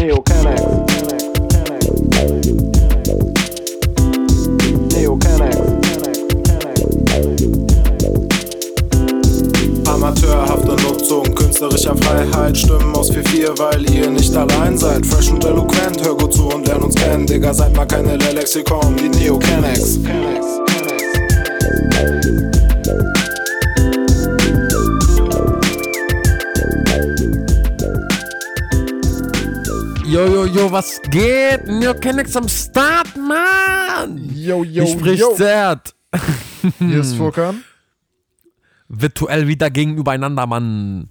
Neo Kennex. Amateurhafte Nutzung künstlerischer Freiheit. Stimmen aus 4-4, weil ihr nicht allein seid. Fresh und eloquent, hör gut zu und lern uns kennen. Digga, seid mal keine Lexikon, die Neo Kennex. Yo, yo, yo, was geht? Neo Kennex am Start, Mann! Yo, yo, Hier spricht yo. Zert. Hier ist Furkan. Virtuell wieder gegenübereinander, Mann.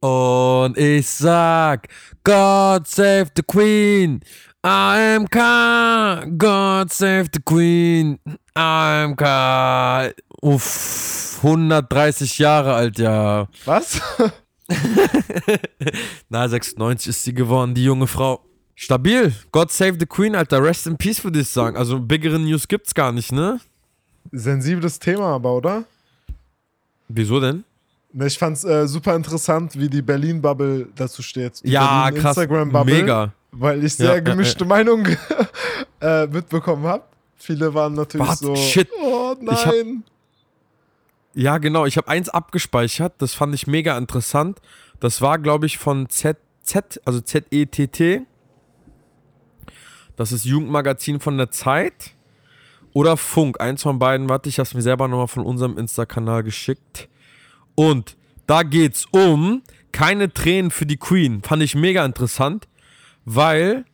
Und ich sag, God save the Queen. AMK, God save the Queen. AMK. Uff, 130 Jahre alt, ja. Was? Na, 96 ist sie geworden, die junge Frau. Stabil. God save the Queen, Alter. Rest in peace, würde ich sagen. Also, biggere News gibt's gar nicht, ne? Sensibles Thema aber, oder? Wieso denn? Ich fand's äh, super interessant, wie die Berlin-Bubble dazu steht. Die Ja, Berlin krass. Instagram-Bubble. Mega. Weil ich Ja, sehr ja, gemischte Meinungen äh, mitbekommen habe. Viele waren natürlich Was? so, Shit. oh nein. Ja, genau. Ich habe eins abgespeichert. Das fand ich mega interessant. Das war, glaube ich, von Z, Z, also Z-E-T-T. Das ist Jugendmagazin von der Zeit. Oder Funk. Eins von beiden. Warte, ich habe es mir selber nochmal von unserem Insta-Kanal geschickt. Und da geht's um keine Tränen für die Queen. Fand ich mega interessant, weil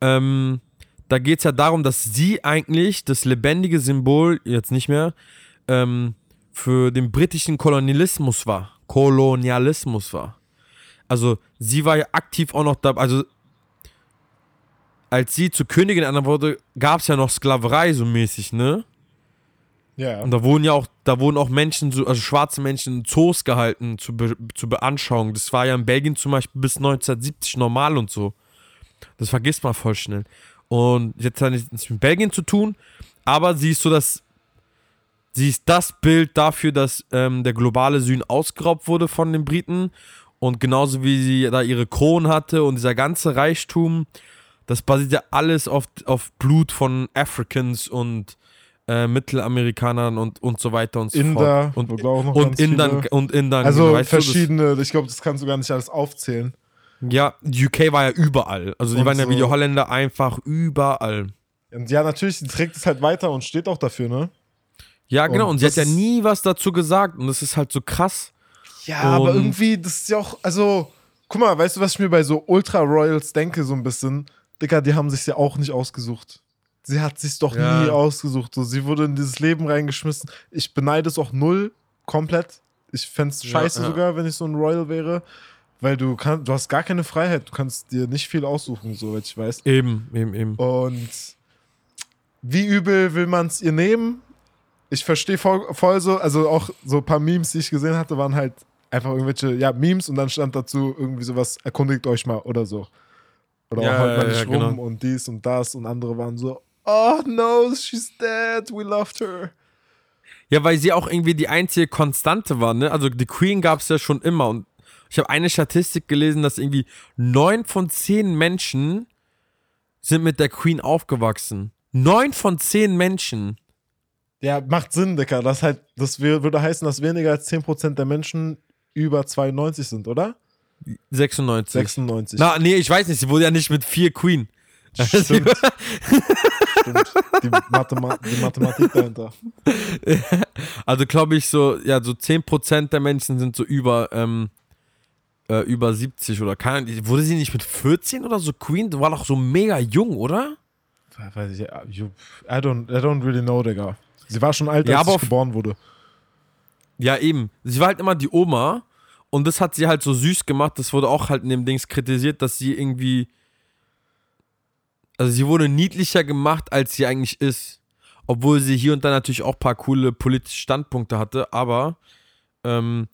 ähm, da geht's ja darum, dass sie eigentlich das lebendige Symbol, jetzt nicht mehr, ähm, für den britischen Kolonialismus war. Kolonialismus war. Also sie war ja aktiv auch noch da, also als sie zur Königin ernannt wurde, gab es ja noch Sklaverei so mäßig, ne? Ja. Und da wurden ja auch, da wurden auch Menschen, so, also schwarze Menschen in Zoos gehalten zur, Be zur Beanschauung. Das war ja in Belgien zum Beispiel bis 1970 normal und so. Das vergisst man voll schnell. Und jetzt hat nichts mit Belgien zu tun, aber sie ist so das, sie ist das Bild dafür, dass ähm, der globale Süden ausgeraubt wurde von den Briten. Und genauso wie sie da ihre Kronen hatte und dieser ganze Reichtum, das basiert ja alles auf, auf Blut von Africans und äh, Mittelamerikanern und, und so weiter und so Inder, fort. Und, ich noch und Indern, viele- und Indern. Also weißt du, das- verschiedene, ich glaube, das kannst du gar nicht alles aufzählen. Ja, UK war ja überall. Also die Und waren ja wie die Holländer einfach überall. Und ja, natürlich, sie trägt es halt weiter und steht auch dafür, ne? Ja, genau. Und Und, sie hat ja nie was dazu gesagt. Und das ist halt so krass. Ja, aber Und- irgendwie, das ist ja auch, also, guck mal, weißt du, was ich mir bei so Ultra Royals denke, so ein bisschen? Digga, die haben sich ja auch nicht ausgesucht. Sie hat sich doch Ja. nie ausgesucht. So, sie wurde in dieses Leben reingeschmissen. Ich beneide es auch null, komplett. Ich fände es Ja, scheiße ja. sogar, wenn ich so ein Royal wäre. Weil du kannst, du hast gar keine Freiheit. Du kannst dir nicht viel aussuchen, soweit ich weiß. Eben, eben, eben. Und wie übel will man es ihr nehmen? Ich verstehe voll, voll so, also auch so ein paar Memes, die ich gesehen hatte, waren halt einfach irgendwelche, ja, Memes und dann stand dazu irgendwie sowas, erkundigt euch mal oder so. Oder Ja, auch halt mal ja, nicht ja, rum genau. und dies und das und andere waren so, oh no, she's dead, we loved her. Ja, weil sie auch irgendwie die einzige Konstante war, ne? Also die Queen gab es ja schon immer. Und ich habe eine Statistik gelesen, dass irgendwie neun von zehn Menschen sind mit der Queen aufgewachsen. Neun von zehn Menschen. Ja, macht Sinn, Dicker. Das, halt, das würde heißen, dass weniger als 10% der Menschen über 92 sind, oder? 96. 96. Na, nee, ich weiß nicht, sie wurde ja nicht mit vier Queen. Stimmt. Stimmt. Die, Mathema die Mathematik dahinter. Also glaube ich so, ja, so 10% der Menschen sind so über, ähm, äh, über 70 oder keine. Wurde sie nicht mit 14 oder so Queen? Die war doch so mega jung, oder? Weiß ich, I don't, I don't really know, Digga. Sie war schon alt, Ja, als ich auf- geboren wurde. Ja, eben. Sie war halt immer die Oma und das hat sie halt so süß gemacht. Das wurde auch halt in dem Dings kritisiert, dass sie irgendwie. Also sie wurde niedlicher gemacht, als sie eigentlich ist. Obwohl sie hier und da natürlich auch ein paar coole politische Standpunkte hatte, aber ähm,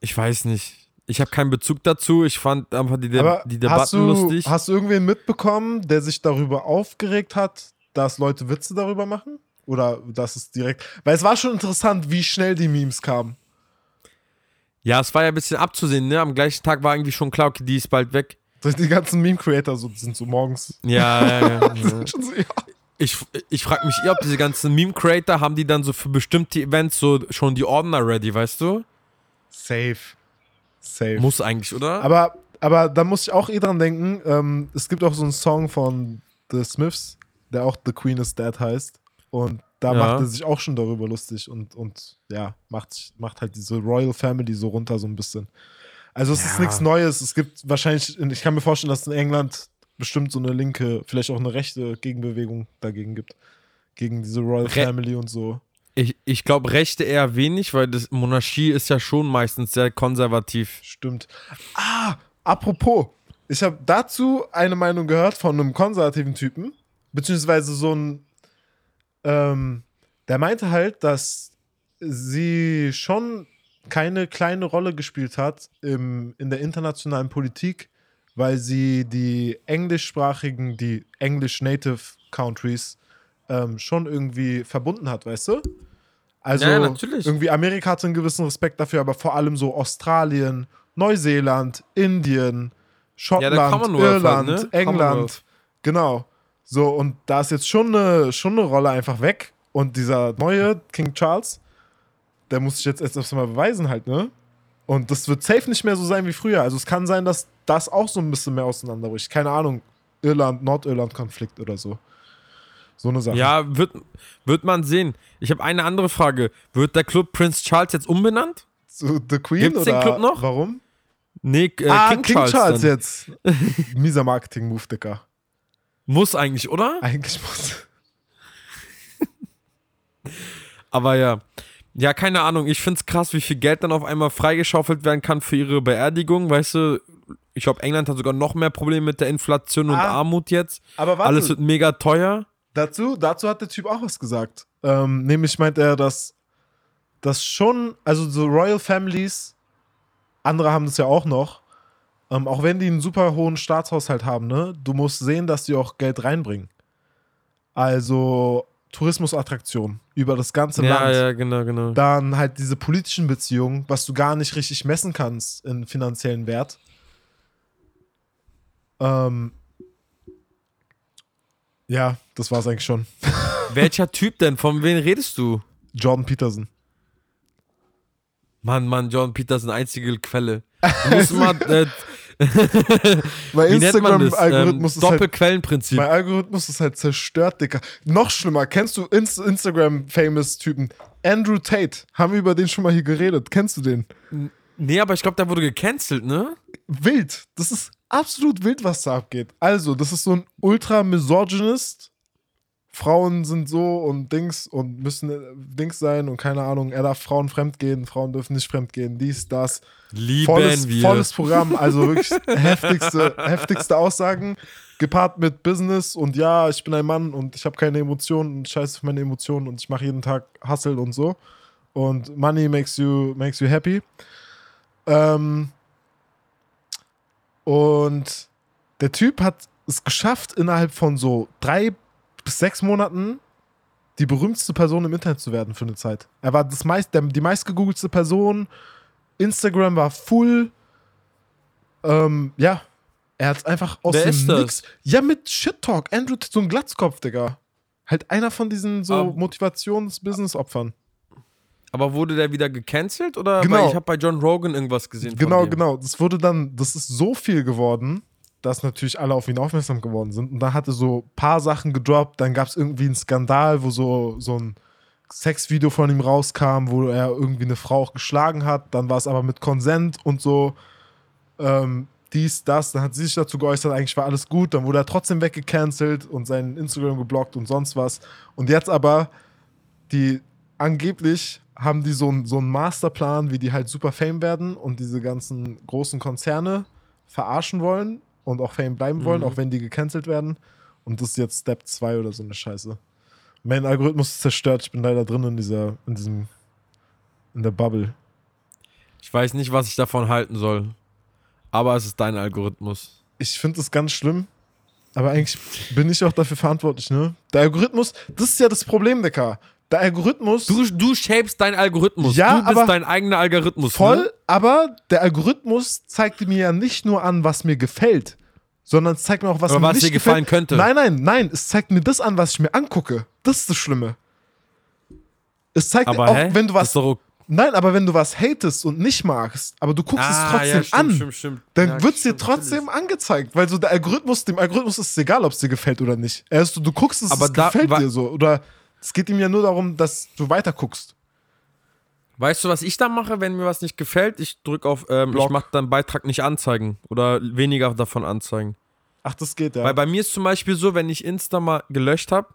ich weiß nicht. Ich habe keinen Bezug dazu. Ich fand einfach die, De Aber die hast Debatten du, lustig. hast du irgendwen mitbekommen, der sich darüber aufgeregt hat, dass Leute Witze darüber machen? Oder dass es direkt. Weil es war schon interessant, wie schnell die Memes kamen. ja, es war ja ein bisschen abzusehen, ne? Am gleichen Tag war irgendwie schon klar, okay, die ist bald weg. Die ganzen Meme-Creator so, sind so morgens. Ja, ja, ja. so, ja. Ich, ich frage mich eher, ob diese ganzen Meme-Creator haben die dann so für bestimmte Events so schon die Ordner ready, weißt du? Safe. Safe. Muss eigentlich, oder? Aber, aber da muss ich auch eh dran denken, ähm, es gibt auch so einen Song von The Smiths, der auch The Queen is Dead heißt. Und da Ja. macht er sich auch schon darüber lustig und, und ja, macht, macht halt diese Royal Family so runter so ein bisschen. Also es ist Ja. nichts Neues. Es gibt wahrscheinlich, ich kann mir vorstellen, dass es in England bestimmt so eine linke, vielleicht auch eine rechte Gegenbewegung dagegen gibt. Gegen diese Royal Re- Family und so. Ich, ich glaube, Rechte eher wenig, weil das Monarchie ist ja schon meistens sehr konservativ. Stimmt. Ah, apropos. Ich habe dazu eine Meinung gehört von einem konservativen Typen, beziehungsweise so ein, ähm, der meinte halt, dass sie schon keine kleine Rolle gespielt hat im, in der internationalen Politik, weil sie die englischsprachigen, die English Native Countries ähm, schon irgendwie verbunden hat, weißt du? Also Ja, irgendwie Amerika hatte einen gewissen Respekt dafür, aber vor allem so Australien, Neuseeland, Indien, Schottland, halt, Irland, ne? England. Genau. So, und da ist jetzt schon eine, schon eine Rolle einfach weg. Und dieser neue King Charles, der muss sich jetzt erst erstmal beweisen halt, ne? Und das wird safe nicht mehr so sein wie früher. Also es kann sein, dass das auch so ein bisschen mehr auseinanderbricht. Keine Ahnung, Irland, Nordirland-Konflikt oder so. So eine Sache. Ja, wird, wird man sehen. Ich habe eine andere Frage. Wird der Club Prince Charles jetzt umbenannt? So, The Queen Gibt's den oder Club noch? warum? Nee, äh, ah, King, Charles. dann. jetzt. Mieser Marketing-Move, Dicker. Muss eigentlich, oder? Eigentlich muss. Aber ja. Ja, keine Ahnung. Ich find's krass, wie viel Geld dann auf einmal freigeschaufelt werden kann für ihre Beerdigung. Weißt du, ich glaube, England hat sogar noch mehr Probleme mit der Inflation und Ah. Armut jetzt. Aber warte, Alles wird mega teuer. dazu, dazu hat der Typ auch was gesagt. Ähm, nämlich meint er, dass das schon, also so Royal Families, andere haben das ja auch noch, ähm, auch wenn die einen super hohen Staatshaushalt haben, ne, du musst sehen, dass die auch Geld reinbringen. Also Tourismusattraktionen über das ganze Ja, Land. ja, genau, genau. Dann halt diese politischen Beziehungen, was du gar nicht richtig messen kannst in finanziellen Wert. Ähm, ja, das war's eigentlich schon. Welcher Typ denn? Von wem redest du? Jordan Peterson. Mann, Mann, John Peterson, einzige Quelle. Du musst mal, äh, Mein das? Ähm, Instagram-Algorithmus ist halt, Doppelquellenprinzip. mein Algorithmus ist halt zerstört, Dicker. Noch schlimmer, kennst du Inst Instagram-Famous-Typen? Andrew Tate, haben wir über den schon mal hier geredet. Kennst du den? Nee, aber ich glaube, der wurde gecancelt, ne? Wild. Das ist absolut wild, was da abgeht. Also, das ist so ein ultra-misogynist. Frauen sind so und Dings und müssen äh, Dings sein und keine Ahnung, er darf Frauen fremdgehen, Frauen dürfen nicht fremdgehen, dies, das. Lieben volles, wir. volles Programm, also wirklich heftigste, heftigste Aussagen, gepaart mit Business und ja, ich bin ein Mann und ich habe keine Emotionen und scheiße auf meine Emotionen und ich mache jeden Tag Hustle und so. Und Money makes you, makes you happy. Ähm, und der Typ hat es geschafft, innerhalb von so drei bis sechs Monaten die berühmteste Person im Internet zu werden für eine Zeit. Er war das meist, der, die meistgegoogelste Person. Instagram war full. Ähm, ja, er hat einfach aus Wer dem? Nix. Ja, mit Shit Talk. Andrew, so ein Glatzkopf, Digga. Halt einer von diesen so Motivations-Business-Opfern. Aber wurde der wieder gecancelt oder? Genau. Weil ich habe bei John Rogan irgendwas gesehen. Genau, genau. Das wurde dann, das ist so viel geworden, dass natürlich alle auf ihn aufmerksam geworden sind. Und da hatte so ein paar Sachen gedroppt. Dann gab es irgendwie einen Skandal, wo so, so ein Sexvideo von ihm rauskam, wo er irgendwie eine Frau auch geschlagen hat. Dann war es aber mit Konsent und so. Ähm, dies, das. Dann hat sie sich dazu geäußert, eigentlich war alles gut. Dann wurde er trotzdem weggecancelt und sein Instagram geblockt und sonst was. Und jetzt aber, die angeblich haben die so, so einen Masterplan, wie die halt super Fame werden und diese ganzen großen Konzerne verarschen wollen und auch Fame bleiben wollen, Mhm. auch wenn die gecancelt werden. Und das ist jetzt Step 2 oder so eine Scheiße. Mein Algorithmus ist zerstört. Ich bin leider drin in dieser, in diesem, in der Bubble. Ich weiß nicht, was ich davon halten soll. Aber es ist dein Algorithmus. Ich finde das ganz schlimm. Aber eigentlich bin ich auch dafür verantwortlich, ne? Der Algorithmus, das ist ja das Problem, Decker. Der Algorithmus. Du, du shapest deinen Algorithmus. Ja, du bist aber- dein eigener Algorithmus. Voll, Ne? aber der Algorithmus zeigt mir ja nicht nur an, was mir gefällt, sondern es zeigt mir auch, was Aber mir was nicht dir gefallen gefällt. könnte. Nein, nein, nein, es zeigt mir das an, was ich mir angucke. Das ist das Schlimme. Es zeigt Aber mir auch, hä? wenn du was Nein, aber wenn du was hatest und nicht magst, aber du guckst es trotzdem Ah, ja, stimmt, an, stimmt, stimmt. dann Ja, wird es dir trotzdem angezeigt, weil so der Algorithmus, dem Algorithmus ist es egal, ob es dir gefällt oder nicht. Er ist so, du guckst es, Aber es da gefällt dir so. Oder es geht ihm ja nur darum, dass du weiter guckst. Weißt du, was ich dann mache, wenn mir was nicht gefällt? Ich drücke auf, ähm, ich mache dann Beitrag nicht anzeigen oder weniger davon anzeigen. Ach, das geht ja. Weil bei mir ist zum Beispiel so, wenn ich Insta mal gelöscht habe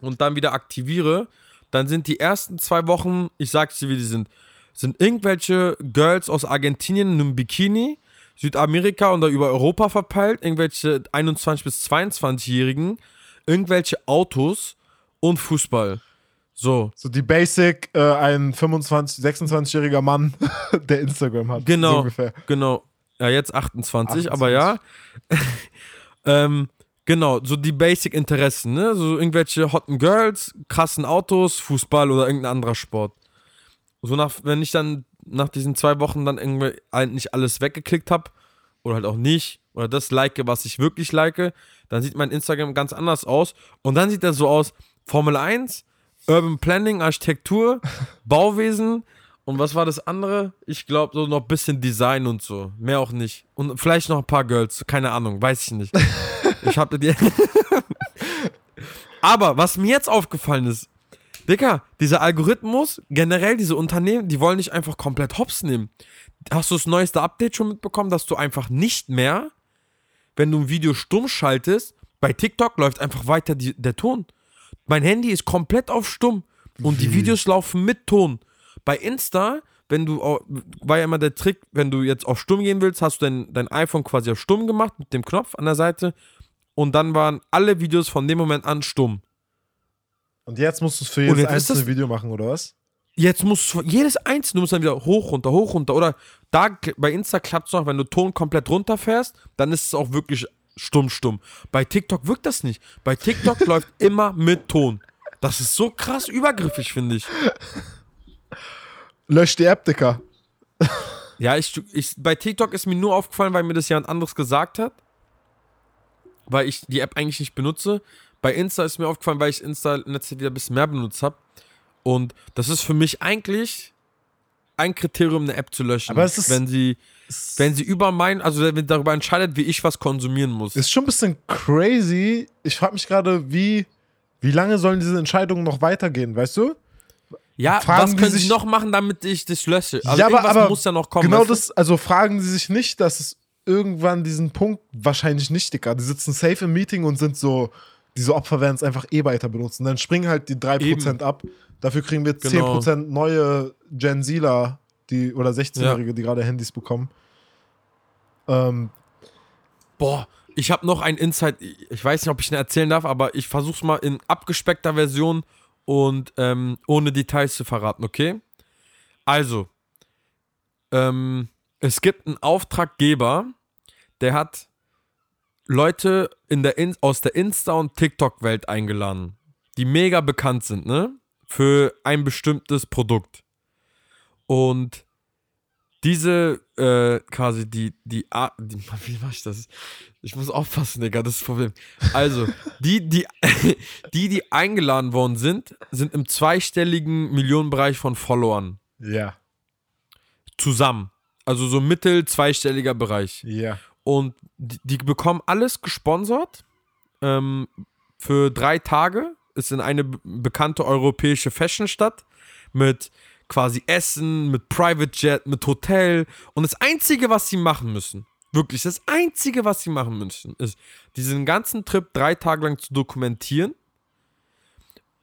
und dann wieder aktiviere, dann sind die ersten zwei Wochen, ich sag's dir, wie die sind, sind irgendwelche Girls aus Argentinien in einem Bikini, Südamerika und da über Europa verpeilt, irgendwelche 21- bis 22-Jährigen, irgendwelche Autos und Fußball. So. so die Basic, äh, ein 25, 26-jähriger Mann, der Instagram hat. So Genau, ungefähr. genau. Ja, jetzt 28, aber ja. ähm, genau, so die Basic-Interessen, ne? So irgendwelche hotten Girls, krassen Autos, Fußball oder irgendein anderer Sport. So nach, wenn ich dann nach diesen zwei Wochen dann irgendwie nicht alles weggeklickt habe, oder halt auch nicht, oder das like, was ich wirklich like, dann sieht mein Instagram ganz anders aus. Und dann sieht er so aus: Formel 1, Urban Planning, Architektur, Bauwesen und was war das andere? Ich glaube, so noch ein bisschen Design und so. Mehr auch nicht. Und vielleicht noch ein paar Girls, keine Ahnung, weiß ich nicht. Ich habe dir. Aber was mir jetzt aufgefallen ist, Dicker, dieser Algorithmus, generell diese Unternehmen, die wollen dich einfach komplett hops nehmen. Hast du das neueste Update schon mitbekommen, dass du einfach nicht mehr, wenn du ein Video stumm schaltest, bei TikTok läuft einfach weiter die, der Ton. Mein Handy ist komplett auf stumm und die Videos laufen mit Ton. Bei Insta, wenn du, war ja immer der Trick, wenn du jetzt auf stumm gehen willst, hast du dein, dein iPhone quasi auf stumm gemacht mit dem Knopf an der Seite und dann waren alle Videos von dem Moment an stumm. Und jetzt musst du es für jedes einzelne das- Video machen, oder was? Jetzt musst du jedes einzelne muss dann wieder hoch, runter, hoch, runter. Oder da bei Insta klappt es noch, wenn du Ton komplett runterfährst, dann ist es auch wirklich stumm, stumm. Bei TikTok wirkt das nicht. Bei TikTok läuft immer mit Ton. Das ist so krass übergriffig, finde ich. Lösch die App, Dicker. Ja, ich, ich, bei TikTok ist mir nur aufgefallen, weil mir das jemand anderes gesagt hat. Weil ich die App eigentlich nicht benutze. Bei Insta ist mir aufgefallen, weil ich Insta in letzter Zeit wieder ein bisschen mehr benutzt habe. Und das ist für mich eigentlich ein Kriterium, eine App zu löschen. Aber es ist- wenn sie, wenn sie über mein, also wenn darüber entscheidet, wie ich was konsumieren muss. Ist schon ein bisschen crazy. Ich frage mich gerade, wie, wie lange sollen diese Entscheidungen noch weitergehen, weißt du? ja, fragen was können sie sich- noch machen, damit ich das lösche? Also ja, aber, aber muss ja noch kommen. genau das, also fragen sie sich nicht, dass es irgendwann diesen Punkt, wahrscheinlich nicht, Dicker. Die sitzen safe im Meeting und sind so, diese Opfer werden es einfach eh weiter benutzen. Dann springen halt die 3% ab. Dafür kriegen wir Genau. 10% neue Gen Zler, die, oder 16-Jährige, die gerade Handys bekommen. Ähm, Boah, ich habe noch ein Insight. Ich weiß nicht, ob ich ihn erzählen darf, aber ich versuch's mal in abgespeckter Version und ähm, ohne Details zu verraten, okay? Also, ähm, es gibt einen Auftraggeber, der hat Leute in der In aus der Insta- und TikTok-Welt eingeladen, die mega bekannt sind, ne? Für ein bestimmtes Produkt. Und diese, äh, quasi die, die, A- die, wie mach ich das? Ich muss aufpassen, Digga, das ist das Problem. Also, die, die, die, die eingeladen worden sind, sind im zweistelligen Millionenbereich von Followern ja, zusammen. Also so mittel zweistelliger Bereich. ja. Und die, die bekommen alles gesponsert ähm, für drei Tage. Ist in eine be- bekannte europäische Fashionstadt mit quasi Essen, mit Private Jet, mit Hotel. Und das Einzige, was sie machen müssen, wirklich das Einzige, was sie machen müssen, ist, diesen ganzen Trip drei Tage lang zu dokumentieren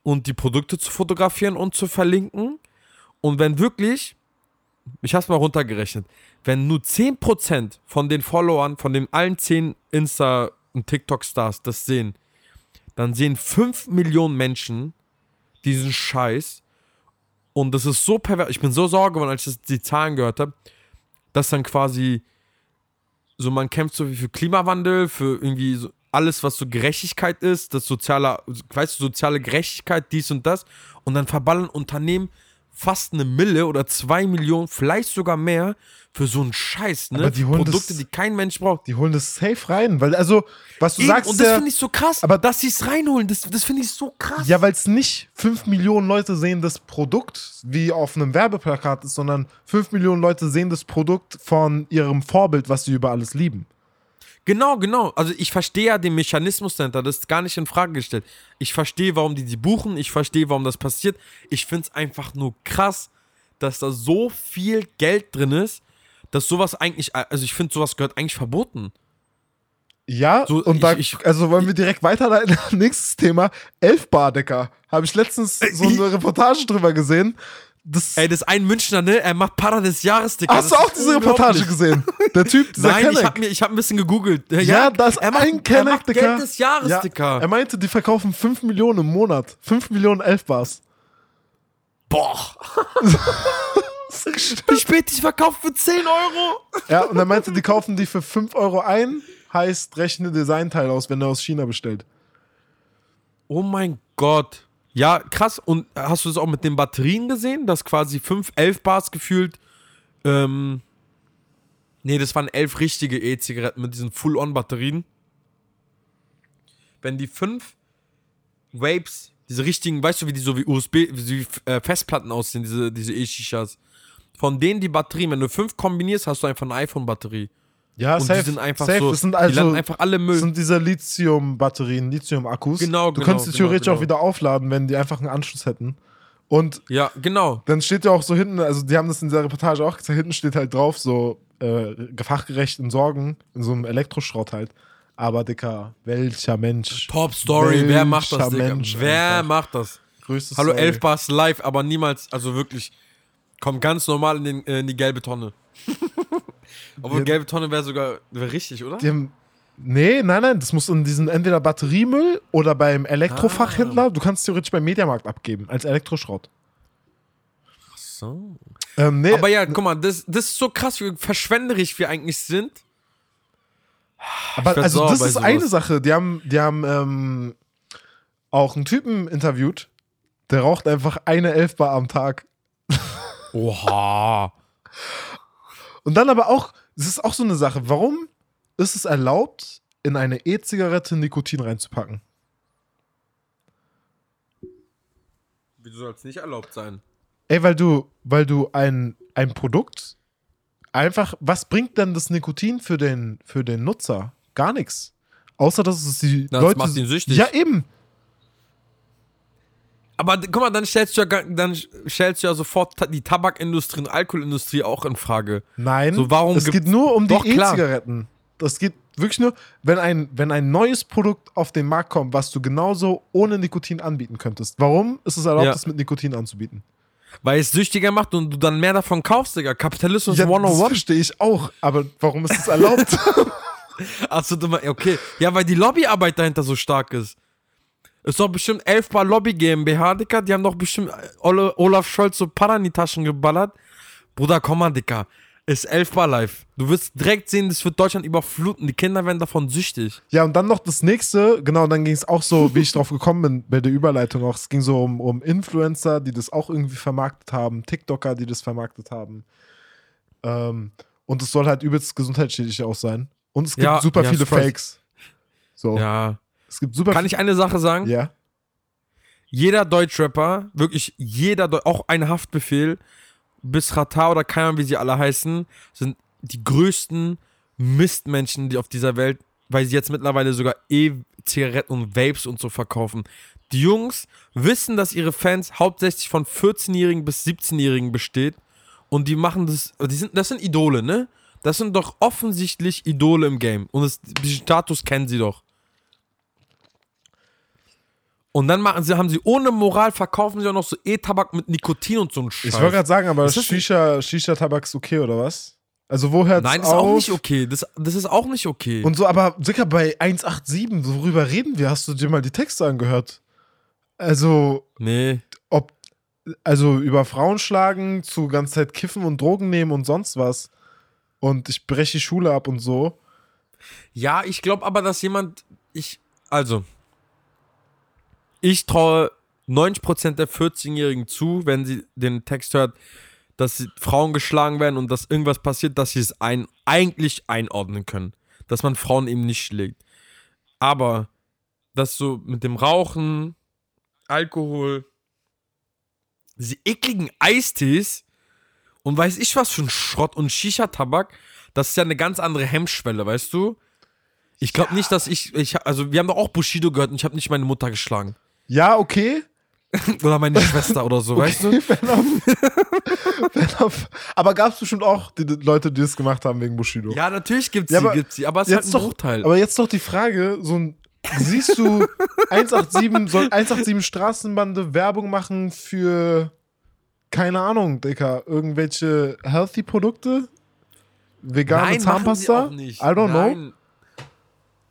und die Produkte zu fotografieren und zu verlinken. Und wenn wirklich, ich hab's mal runtergerechnet, wenn nur 10% von den Followern, von den allen 10 Insta- und TikTok-Stars das sehen, dann sehen 5 Millionen Menschen diesen Scheiß. Und das ist so pervers. Ich bin so sauer geworden, als ich die Zahlen gehört habe, dass dann quasi so man kämpft so wie für Klimawandel, für irgendwie so alles, was so Gerechtigkeit ist, das soziale, weißt du, soziale Gerechtigkeit, dies und das. Und dann verballern Unternehmen fast eine Mille oder zwei Millionen, vielleicht sogar mehr, für so einen Scheiß, ne? Aber die holen Produkte, das- die kein Mensch braucht. Die holen das safe rein, weil, also, was du Eben, sagst, und das ja, finde ich so krass, aber- dass sie es reinholen, das, das finde ich so krass. ja, weil es nicht 5 Millionen Leute sehen das Produkt, wie auf einem Werbeplakat ist, sondern 5 Millionen Leute sehen das Produkt von ihrem Vorbild, was sie über alles lieben. Genau, genau. Also ich verstehe ja den Mechanismus dahinter, das ist gar nicht in Frage gestellt. Ich verstehe, warum die die buchen, ich verstehe, warum das passiert. Ich finde es einfach nur krass, dass da so viel Geld drin ist, dass sowas eigentlich, also ich finde, sowas gehört eigentlich verboten. Ja, So, und da, ich- ich- also wollen wir direkt weiterleiten. Nächstes Thema: Elfbardecker. Habe ich letztens so eine Reportage drüber gesehen. Das, Ey, das ist ein Münchner, ne? Er macht Para des Jahres, Digga. hast Das du auch diese Reportage gesehen? Der Typ, dieser Nein, ich Kenneck. habe ich hab ein bisschen gegoogelt. Ja, Ja, das ist er macht, ein er Kenneck, macht Digga. Geld des Jahres, ja, Digga. Er meinte, die verkaufen 5 Millionen im Monat. 5 Millionen Elfbars. Boah. Wie spät ich verkauft für 10 Euro? Ja, und er meinte, die kaufen die für 5 Euro ein. Heißt, rechne Designteil aus, wenn er aus China bestellt. Oh mein Gott. Ja, krass. Und hast du es auch mit den Batterien gesehen, dass quasi 5, 11 Bars gefühlt. Ähm, nee, das waren 11 richtige E-Zigaretten mit diesen Full-On-Batterien. Wenn die 5 Vapes, diese richtigen, weißt du, wie die so wie USB, wie äh, Festplatten aussehen, diese, diese E-Shishas. Von denen die Batterien, wenn du 5 kombinierst, hast du einfach eine iPhone-Batterie. Ja, Und safe. die sind einfach safe. so, das sind die also landen einfach alle Müll. das sind diese Lithium-Batterien, Lithium-Akkus. Genau, Du genau, könntest die genau, theoretisch genau. auch wieder aufladen, wenn die einfach einen Anschluss hätten. Und ja, genau. dann steht ja auch so hinten, also die haben das in der Reportage auch gezeigt, hinten steht halt drauf, so äh, fachgerecht entsorgen, in so einem Elektroschrott halt. Aber, Dicker, welcher Mensch? Top Story, wer macht das, Welcher Digga? Mensch wer einfach. macht das? Größtes Hallo, Story. 11 Bars live, aber niemals, also wirklich, kommt ganz normal in, den, äh, in die gelbe Tonne. Obwohl, Ja. gelbe Tonne wäre sogar wär richtig, oder? Die haben, nee, nein, nein, das muss in diesen entweder Batteriemüll oder beim Elektrofachhändler. Du kannst theoretisch beim Mediamarkt abgeben, als Elektroschrott. So. Ähm, nee, Aber ja, guck mal, das, das ist so krass, wie verschwenderisch wir eigentlich sind. Aber also das ist eine Sache. Die haben, die haben ähm, auch einen Typen interviewt, der raucht einfach eine Elfbar am Tag. Oha. Und dann aber auch, das ist auch so eine Sache. Warum ist es erlaubt, in eine E-Zigarette Nikotin reinzupacken? Wieso soll es nicht erlaubt sein? Ey, weil du, weil du ein, ein Produkt einfach, was bringt denn das Nikotin für den, für den Nutzer? Gar nichts. Außer dass es die Na, das Leute. macht ihn süchtig. Ja, eben. Aber guck mal, dann stellst du ja, dann stellst du ja sofort die Tabakindustrie und Alkoholindustrie auch in Frage. Nein, So, warum es geht nur um die. E-Zigaretten. Das geht wirklich nur, wenn ein, wenn ein neues Produkt auf den Markt kommt, was du genauso ohne Nikotin anbieten könntest. Warum ist es erlaubt, Ja. das mit Nikotin anzubieten? Weil es süchtiger macht und du dann mehr davon kaufst, Digga. Kapitalismus Ja, das 101. verstehe ich auch, aber warum ist es erlaubt? Achso, du meinst, okay. Ja, weil die Lobbyarbeit dahinter so stark ist. Ist doch bestimmt 11 Bar Lobby GmbH, Dicker. Die haben doch bestimmt äh, Olaf Scholz so Para in die Taschen geballert. Bruder, komm mal, Dicker. Ist 11 Bar live. Du wirst direkt sehen, das wird Deutschland überfluten. Die Kinder werden davon süchtig. ja, und dann noch das nächste, genau, dann ging es auch so, wie ich drauf gekommen bin bei der Überleitung auch. Es ging so um, um Influencer, die das auch irgendwie vermarktet haben, TikToker, die das vermarktet haben. Ähm, und es soll halt übelst gesundheitsschädlich auch sein. Und es gibt Ja, super ja, viele. Fakes. So. Ja. Es gibt super Kann ich eine Sache sagen? Ja. Jeder Deutschrapper, wirklich jeder, Deu- auch ein Haftbefehl, bis Rata oder Ahnung, wie sie alle heißen, sind die größten Mistmenschen, die auf dieser Welt, weil sie jetzt mittlerweile sogar E-Zigaretten und Vapes und so verkaufen. Die Jungs wissen, dass ihre Fans hauptsächlich von 14-Jährigen bis 17-Jährigen besteht und die machen das, die sind, das sind Idole, ne? Das sind doch offensichtlich Idole im Game und das, den Status kennen sie doch. Und dann machen sie, haben sie ohne Moral, verkaufen sie auch noch so E-Tabak mit Nikotin und so ein Scheiß. Ich wollte gerade sagen, aber Ist das Shisha, Shisha-Tabak ist okay, oder was? Also wo hört's Nein, das ist auf? auch nicht okay. Das, das ist auch nicht okay. Und so, aber sicher bei 187, worüber reden wir? Hast du dir mal die Texte angehört? Also, nee. ob, also über Frauen schlagen, zu ganze Zeit kiffen und Drogen nehmen und sonst was. Und ich breche die Schule ab und so. Ja, ich glaube aber, dass jemand. Ich. Also. Ich traue 90% der 14-Jährigen zu, wenn sie den Text hört, dass Frauen geschlagen werden und dass irgendwas passiert, dass sie es ein, eigentlich einordnen können. Dass man Frauen eben nicht schlägt. Aber das so mit dem Rauchen, Alkohol, diese ekligen Eistees und weiß ich was für ein Schrott und Shisha-Tabak, das ist ja eine ganz andere Hemmschwelle, weißt du? Ich glaube nicht, dass ich, ich, also wir haben doch auch Bushido gehört und ich habe nicht meine Mutter geschlagen. Ja, okay. Oder meine Schwester oder so, weißt du? Fair enough. Fair enough. Aber gab es bestimmt auch die, die Leute, die es gemacht haben wegen Bushido. Ja, natürlich gibt's Ja, sie, aber gibt's sie, aber es ist halt jetzt ein doch, Bruchteil. aber jetzt doch die Frage, so ein, siehst du 187, soll 187 Straßenbande Werbung machen für, keine Ahnung, Dicker, irgendwelche Healthy-Produkte? Vegane Nein, Zahnpasta? machen sie auch nicht. I don't know. Nein.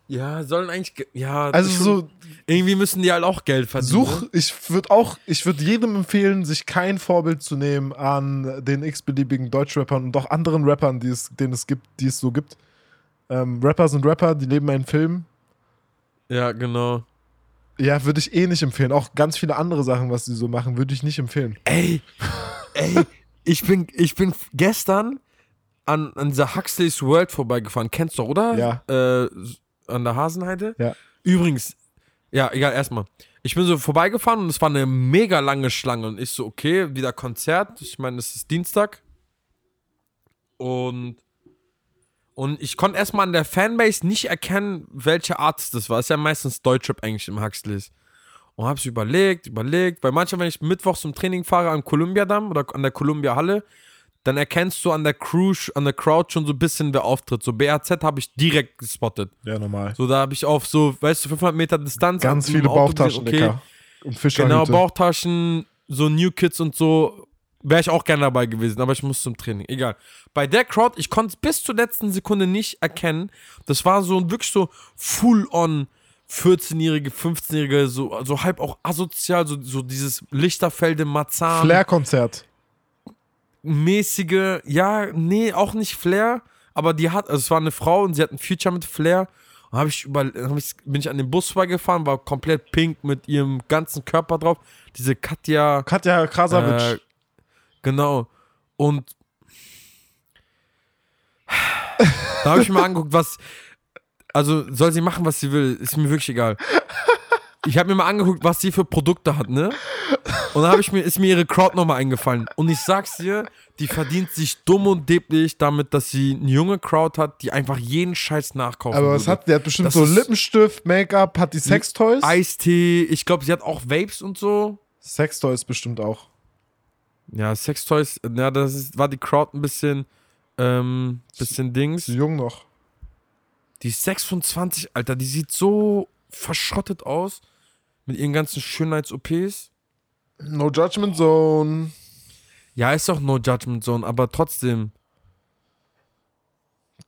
Ja, sollen eigentlich, ge- ja. Also so, Irgendwie müssen die halt auch Geld verdienen. such, ne? ich würde auch, ich würde jedem empfehlen, sich kein Vorbild zu nehmen an den x-beliebigen Deutschrappern und auch anderen Rappern, die es, denen es gibt, die es so gibt. Ähm, Rapper sind Rapper, die leben einen Film. Ja, genau. Ja, würde ich eh nicht empfehlen. Auch ganz viele andere Sachen, was die so machen, würde ich nicht empfehlen. Ey, ey, ich bin, ich bin gestern an, an dieser Huxley's World vorbeigefahren. Kennst du, oder? Ja. Äh, an der Hasenheide? Ja. Übrigens, ja, egal, erstmal. Ich bin so vorbeigefahren und es war eine mega lange Schlange. Und ich so, okay, wieder Konzert. Ich meine, es ist Dienstag. Und, und ich konnte erstmal an der Fanbase nicht erkennen, welche Artist das war. Es ist ja meistens Deutschrap eigentlich im Huxleys. Und hab's überlegt, überlegt, weil manchmal, wenn ich mittwochs zum Training fahre am Columbia-Damm oder an der Columbia-Halle, dann erkennst du an der Crew, an der Crowd schon so ein bisschen, wer auftritt. So BAZ habe ich direkt gespottet. Ja, normal. So, da habe ich auf so, weißt du, 500 Meter Distanz. Ganz viele Bauchtaschen, gesehen, Dicker. Und Fischer. Genau, Bauchtaschen, so New Kids und so. Wäre ich auch gerne dabei gewesen, aber ich muss zum Training. Egal. Bei der Crowd, ich konnte es bis zur letzten Sekunde nicht erkennen. Das war so wirklich so full-on 14-Jährige, 15-Jährige, so, so halb auch asozial, so, so dieses Lichterfelde, Marzahn Flair-Konzert. Mäßige, ja, nee, auch nicht Flair, aber die hat, also es war eine Frau und sie hat ein Feature mit Flair. Und hab ich über, hab ich, bin ich an den Bus vorbeigefahren, war komplett pink mit ihrem ganzen Körper drauf. Diese Katja, Katja Krasavic. äh, genau. Und da habe ich mir angeguckt, was, also soll sie machen, was sie will, ist mir wirklich egal. Ich habe mir mal angeguckt, was sie für Produkte hat, ne? Und dann ich mir, ist mir ihre Crowd nochmal eingefallen. Und ich sag's dir, die verdient sich dumm und deblich damit, dass sie eine junge Crowd hat, die einfach jeden Scheiß nachkaufen aber was würde. hat, die hat bestimmt Das so Lippenstift, Make-up, hat die Sextoys? Eistee, ich glaube, sie hat auch Vapes und so. Sextoys bestimmt auch. Ja, Sextoys, ja, das ist, war die Crowd ein bisschen, ähm, bisschen Dings. Jung noch. Die ist 26, Alter, die sieht so verschrottet aus. Mit ihren ganzen Schönheits-OPs. No Judgment Zone. Ja, ist auch No Judgment Zone, aber trotzdem.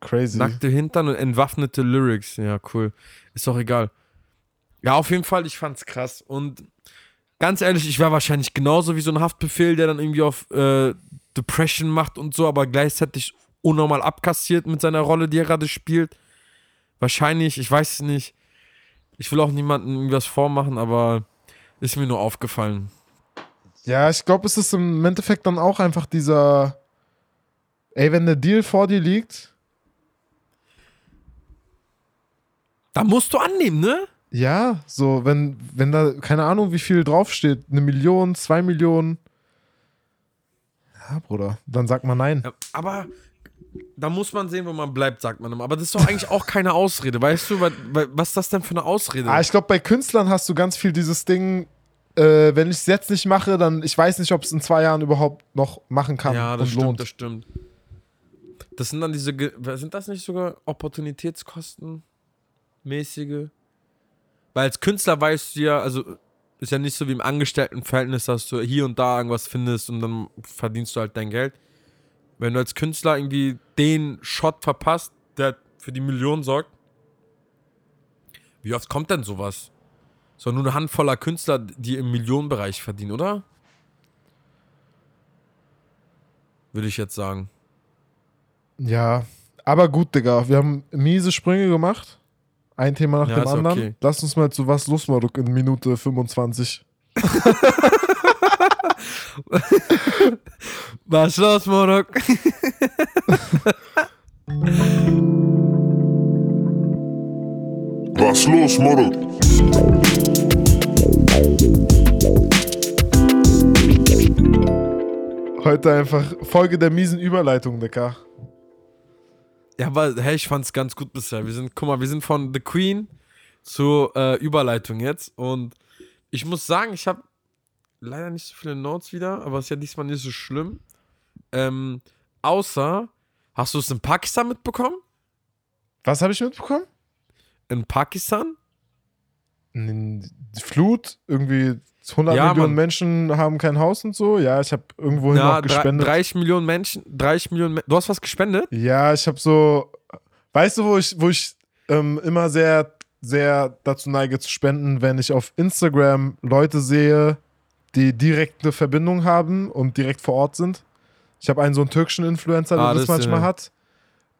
Crazy. Nackte Hintern und entwaffnete Lyrics. Ja, cool. Ist auch egal. Ja, auf jeden Fall, ich fand's krass. Und ganz ehrlich, ich wäre wahrscheinlich genauso wie so ein Haftbefehl, der dann irgendwie auf äh, Depression macht und so, aber gleichzeitig unnormal abkassiert mit seiner Rolle, die er gerade spielt. Wahrscheinlich, ich weiß es nicht. Ich will auch niemandem irgendwas vormachen, aber ist mir nur aufgefallen. Ja, ich glaube, es ist im Endeffekt dann auch einfach dieser. Ey, wenn der Deal vor dir liegt, Da musst du annehmen, ne? ja, so, wenn, wenn da, keine Ahnung, wie viel draufsteht, eine Million, zwei Millionen. Ja, Bruder, dann sagt man nein. Aber da muss man sehen, wo man bleibt, sagt man immer. Aber das ist doch eigentlich auch keine Ausrede, weißt du? Was ist das denn für eine Ausrede? Ah, ich glaube, bei Künstlern hast du ganz viel dieses Ding, äh, wenn ich es jetzt nicht mache, dann, ich weiß nicht, ob es in zwei Jahren überhaupt noch machen kann ja, das und stimmt, lohnt. das stimmt. Das sind dann diese, sind das nicht sogar Opportunitätskosten? Mäßige? Weil als Künstler weißt du ja, also ist ja nicht so wie im Angestelltenverhältnis, dass du hier und da irgendwas findest und dann verdienst du halt dein Geld. Wenn du als Künstler irgendwie den Shot verpasst, der für die Million sorgt, wie oft kommt denn sowas? So nur eine Handvoller Künstler, die im Millionenbereich verdienen, oder? Würde ich jetzt sagen. Ja, aber gut, Digga, wir haben miese Sprünge gemacht. Ein Thema nach Ja, dem anderen. okay. Lass uns mal zu was Lustmoduk in Minute 25 Was los, Morok? Was los, Moro? Heute einfach Folge der miesen Überleitung, Digga. Ja, aber hey, ich fand's ganz gut bisher. Wir sind, guck mal, wir sind von The Queen zur äh, Überleitung jetzt. Und ich muss sagen, ich habe leider nicht so viele Notes wieder, aber ist ja diesmal nicht so schlimm. Ähm, außer, hast du es in Pakistan mitbekommen? Was habe ich mitbekommen? In Pakistan? Die Flut, irgendwie 100 Ja, Millionen Mann. Menschen haben kein Haus und so. Ja, ich habe irgendwohin Ja, drei- gespendet. 30 Millionen Menschen, 30 Millionen Du hast was gespendet? Ja, ich habe so, weißt du, wo ich, wo ich ähm, immer sehr, sehr dazu neige zu spenden, wenn ich auf Instagram Leute sehe, die direkt eine Verbindung haben und direkt vor Ort sind. Ich habe einen so einen türkischen Influencer, der Ah, das, das, manchmal äh, hat.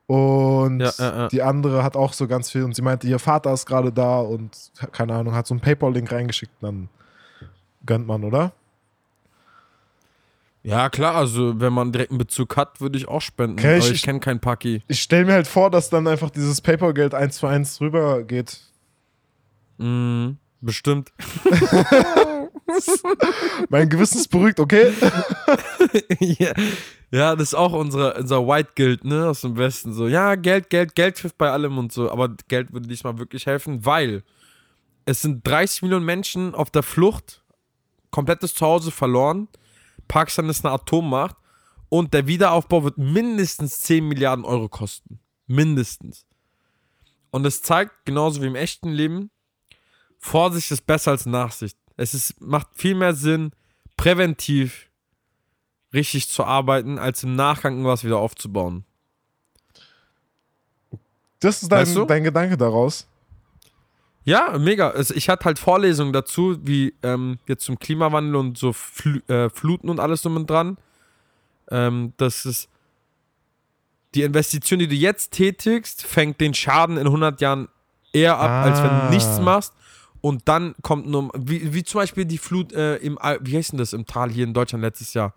Und Ja, ja, ja. die andere hat auch so ganz viel und sie meinte, ihr Vater ist gerade da und keine Ahnung, hat so einen PayPal-Link reingeschickt, dann gönnt man, oder? Ja, klar, also wenn man direkt einen Bezug hat, würde ich auch spenden. Okay, ich- ich kenne keinen Paki. Ich stelle mir halt vor, dass dann einfach dieses PayPal-Geld eins zu eins rüber geht. Mhm, bestimmt. Mein Gewissen ist beruhigt, okay? ja. ja, das ist auch unsere, unser White Guild, ne, aus dem Westen. So, ja, Geld, Geld, Geld hilft bei allem und so. Aber Geld würde diesmal wirklich helfen, weil es sind 30 Millionen Menschen auf der Flucht, komplettes Zuhause verloren. Pakistan ist eine Atommacht und der Wiederaufbau wird mindestens 10 Milliarden Euro kosten. Mindestens. Und es zeigt, genauso wie im echten Leben, Vorsicht ist besser als Nachsicht. Es ist, macht viel mehr Sinn, präventiv richtig zu arbeiten, als im Nachgang irgendwas wieder aufzubauen. Das ist dein, Weißt du? dein Gedanke daraus. Ja, mega. Also ich hatte halt Vorlesungen dazu, wie ähm, jetzt zum Klimawandel und so Fl äh, Fluten und alles drum und dran. Ähm, das ist die Investition, die du jetzt tätigst, fängt den Schaden in 100 Jahren eher ab, als wenn Ah. du nichts machst. Und dann kommt nur, wie, wie zum Beispiel die Flut äh, im, wie heißt denn das, im Tal hier in Deutschland letztes Jahr.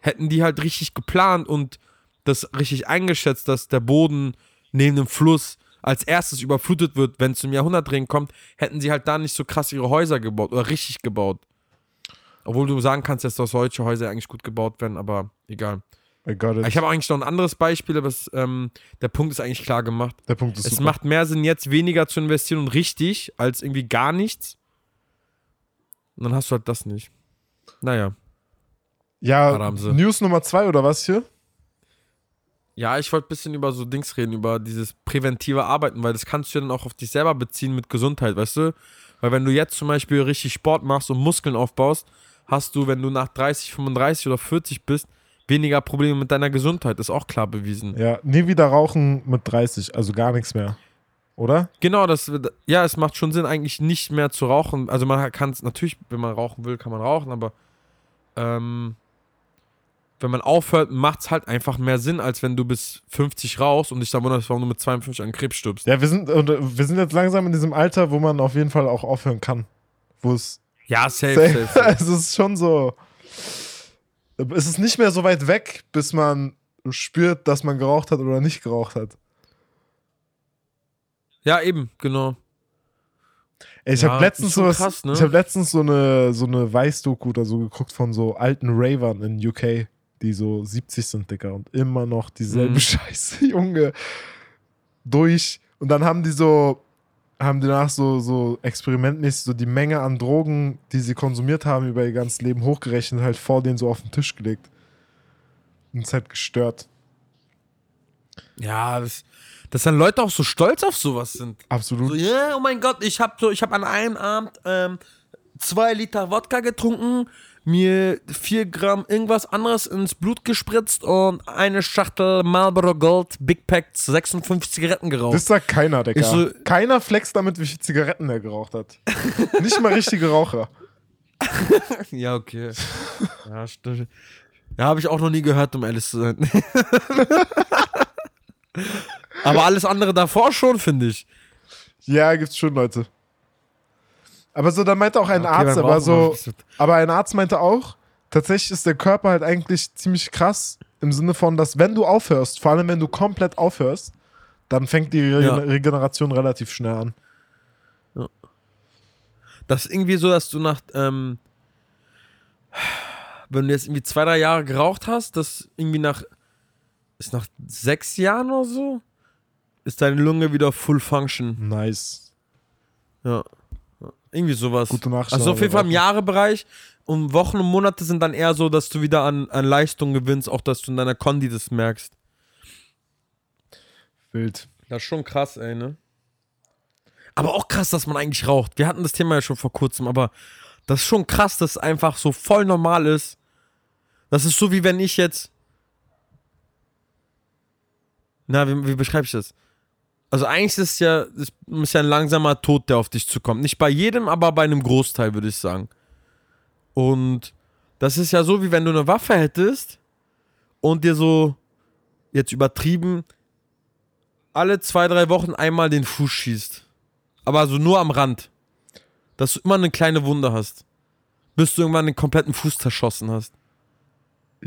Hätten die halt richtig geplant und das richtig eingeschätzt, dass der Boden neben dem Fluss als erstes überflutet wird, wenn es zum Jahrhundertregen kommt, hätten sie halt da nicht so krass ihre Häuser gebaut oder richtig gebaut. Obwohl du sagen kannst, dass solche Häuser eigentlich gut gebaut werden, aber egal. Ich habe eigentlich noch ein anderes Beispiel, aber es, ähm, der Punkt ist eigentlich klar gemacht. Der Punkt ist Es super. macht mehr Sinn, jetzt weniger zu investieren und richtig, als irgendwie gar nichts. Und dann hast du halt das nicht. Naja. ja, Haramse. News Nummer zwei oder was hier? Ja, ich wollte ein bisschen über so Dings reden, über dieses präventive Arbeiten, weil das kannst du ja dann auch auf dich selber beziehen mit Gesundheit, weißt du? Weil wenn du jetzt zum Beispiel richtig Sport machst und Muskeln aufbaust, hast du, wenn du nach 30, 35 oder 40 bist, weniger Probleme mit deiner Gesundheit. Ist auch klar bewiesen. Ja, nie wieder rauchen mit 30, also gar nichts mehr. Oder? Genau, das, ja, es macht schon Sinn, eigentlich nicht mehr zu rauchen. Also man kann es natürlich, wenn man rauchen will, kann man rauchen, aber ähm, wenn man aufhört, macht es halt einfach mehr Sinn, als wenn du bis 50 rauchst und dich dann wunderst, warum du mit 52 an Krebs stirbst. Ja, wir sind, äh, wir sind jetzt langsam in diesem Alter, wo man auf jeden Fall auch aufhören kann. Wo es. Ja, safe, safe. safe. es ist schon so. Es ist nicht mehr so weit weg, bis man spürt, dass man geraucht hat oder nicht geraucht hat. Ja, eben, genau. Ey, ich Ja, habe letztens krass, ne? ich habe letztens so eine so eine Weißdoku oder so geguckt von so alten Ravern in UK, die so 70 sind, Dicker, und immer noch dieselbe Mhm. Scheiße, Junge. Durch. Und dann haben die so, haben die danach so, so experimentmäßig so die Menge an Drogen, die sie konsumiert haben, über ihr ganzes Leben hochgerechnet, halt vor denen so auf den Tisch gelegt. Und es halt gestört. Ja, das, dass dann Leute auch so stolz auf sowas sind. Absolut. So, ja, oh mein Gott, ich habe so, ich habe an einem Abend ähm, zwei Liter Wodka getrunken, mir vier Gramm irgendwas anderes ins Blut gespritzt und eine Schachtel Marlboro Gold Big Pack 56 Zigaretten geraucht. Das sagt keiner, Digga. So- keiner flext damit, wie viele Zigaretten er geraucht hat. Nicht mal richtige Raucher. ja, okay. ja, stimmt. Ja, habe ich auch noch nie gehört, um ehrlich zu sein. Aber alles andere davor schon, finde ich. Ja, gibt's schon Leute. Aber so, da meinte auch ein Okay, Arzt, aber so, aber ein Arzt meinte auch, tatsächlich ist der Körper halt eigentlich ziemlich krass im Sinne von, dass wenn du aufhörst, vor allem wenn du komplett aufhörst, dann fängt die Re Ja. Regeneration relativ schnell an. Das ist irgendwie so, dass du nach, ähm, wenn du jetzt irgendwie zwei, drei Jahre geraucht hast, dass irgendwie nach, ist nach sechs Jahren oder so, ist deine Lunge wieder full function. Nice. Ja. Irgendwie sowas. Gute Nachschau. Also auf jeden Fall im. Jahrebereich. Und Wochen und Monate sind dann eher so, dass du wieder an, an Leistung gewinnst, auch dass du in deiner Kondi das merkst. Wild. Das ist schon krass, ey, ne? Aber auch krass, dass man eigentlich raucht. Wir hatten das Thema ja schon vor kurzem, aber das ist schon krass, dass es einfach so voll normal ist. Das ist so wie wenn ich jetzt. Na, wie, wie beschreibe ich das? Also eigentlich ist es ja, es ist ja ein langsamer Tod, der auf dich zukommt. Nicht bei jedem, aber bei einem Großteil, würde ich sagen. Und das ist ja so, wie wenn du eine Waffe hättest und dir so, jetzt übertrieben, alle zwei, drei Wochen einmal den Fuß schießt. Aber so nur am Rand. Dass du immer eine kleine Wunde hast. Bis du irgendwann den kompletten Fuß zerschossen hast.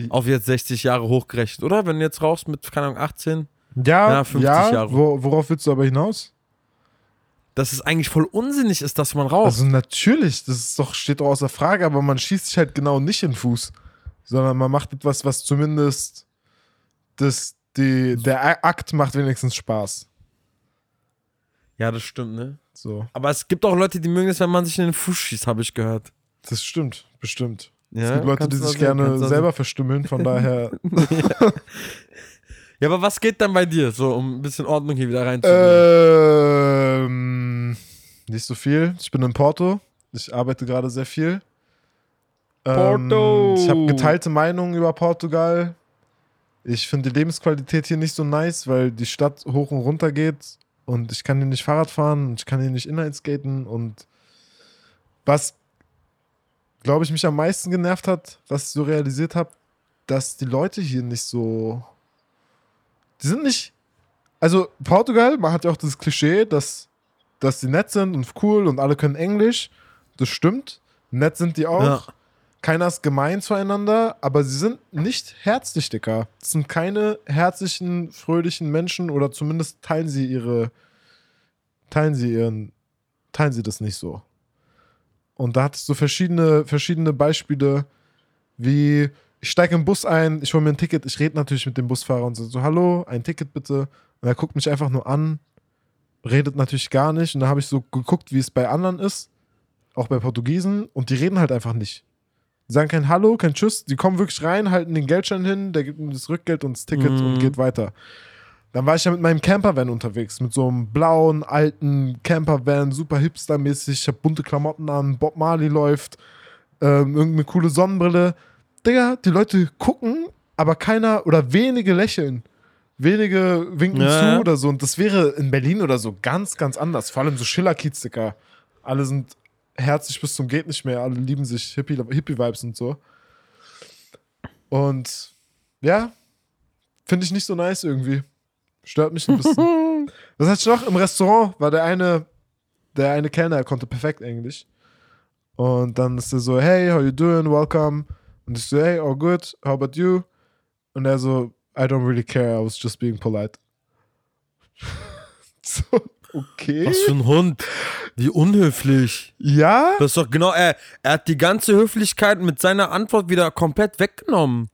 Auf jetzt 60 Jahre hochgerechnet, oder? Wenn du jetzt rauchst mit, keine Ahnung, 18. Ja, Ja, ja, 50 Jahre. Wo, worauf willst du aber hinaus? Dass es eigentlich voll unsinnig ist, dass man raucht. Also natürlich, das doch, steht doch außer Frage, aber man schießt sich halt genau nicht in den Fuß, sondern man macht etwas, was zumindest das, die, der Akt macht wenigstens Spaß. ja, das stimmt, ne? So, Aber es gibt auch Leute, die mögen es, wenn man sich in den Fuß schießt, habe ich gehört. das stimmt, bestimmt. Ja, es gibt Leute, die sich gerne selber verstümmeln, von daher. Ja, aber was geht dann bei dir? So, um ein bisschen Ordnung hier wieder reinzubringen. ähm, nicht so viel. Ich bin in Porto. Ich arbeite gerade sehr viel. Porto. Ähm, ich habe geteilte Meinungen über Portugal. Ich finde die Lebensqualität hier nicht so nice, weil die Stadt hoch und runter geht und ich kann hier nicht Fahrrad fahren und ich kann hier nicht Inlineskaten und was, glaube ich, mich am meisten genervt hat, was ich so realisiert habe, dass die Leute hier nicht so, die sind nicht, also Portugal, man hat ja auch das Klischee, dass, dass die nett sind und cool und alle können Englisch, das stimmt, nett sind die auch, Ja. keiner ist gemein zueinander, aber sie sind nicht herzlich, Dicker. Das sind keine herzlichen, fröhlichen Menschen oder zumindest teilen sie ihre, teilen sie ihren, teilen sie das nicht so. Und da hatte ich so verschiedene, verschiedene Beispiele, wie ich steige im Bus ein, ich hole mir ein Ticket, ich rede natürlich mit dem Busfahrer und so, so, hallo, ein Ticket bitte. Und er guckt mich einfach nur an, redet natürlich gar nicht. Und da habe ich so geguckt, wie es bei anderen ist, auch bei Portugiesen, und die reden halt einfach nicht. Die sagen kein Hallo, kein Tschüss, die kommen wirklich rein, halten den Geldschein hin, der gibt mir das Rückgeld und das Ticket Mhm. und geht weiter. Dann war ich ja mit meinem Campervan unterwegs, mit so einem blauen, alten Campervan, super hipstermäßig. Ich habe bunte Klamotten an, Bob Marley läuft, ähm, irgendeine coole Sonnenbrille. Digga, die Leute gucken, aber keiner oder wenige lächeln. Wenige winken Ja, zu oder so. Und das wäre in Berlin oder so ganz, ganz anders. Vor allem so Schiller-Kiez, Digga. Alle sind herzlich bis zum geht nicht mehr. Alle lieben sich, Hippie- Hippie-Vibes und so. Und ja, finde ich nicht so nice irgendwie. Stört mich ein bisschen. Was hatte ich noch? Im Restaurant war der eine, der eine Kellner, konnte perfekt Englisch. Und dann ist er so, hey, how you doing? Welcome. Und ich so, hey, all good. How about you? Und er so, I don't really care. I was just being polite. so, okay. Was für ein Hund. Wie unhöflich. Ja? Das ist doch genau, er, er hat die ganze Höflichkeit mit seiner Antwort wieder komplett weggenommen.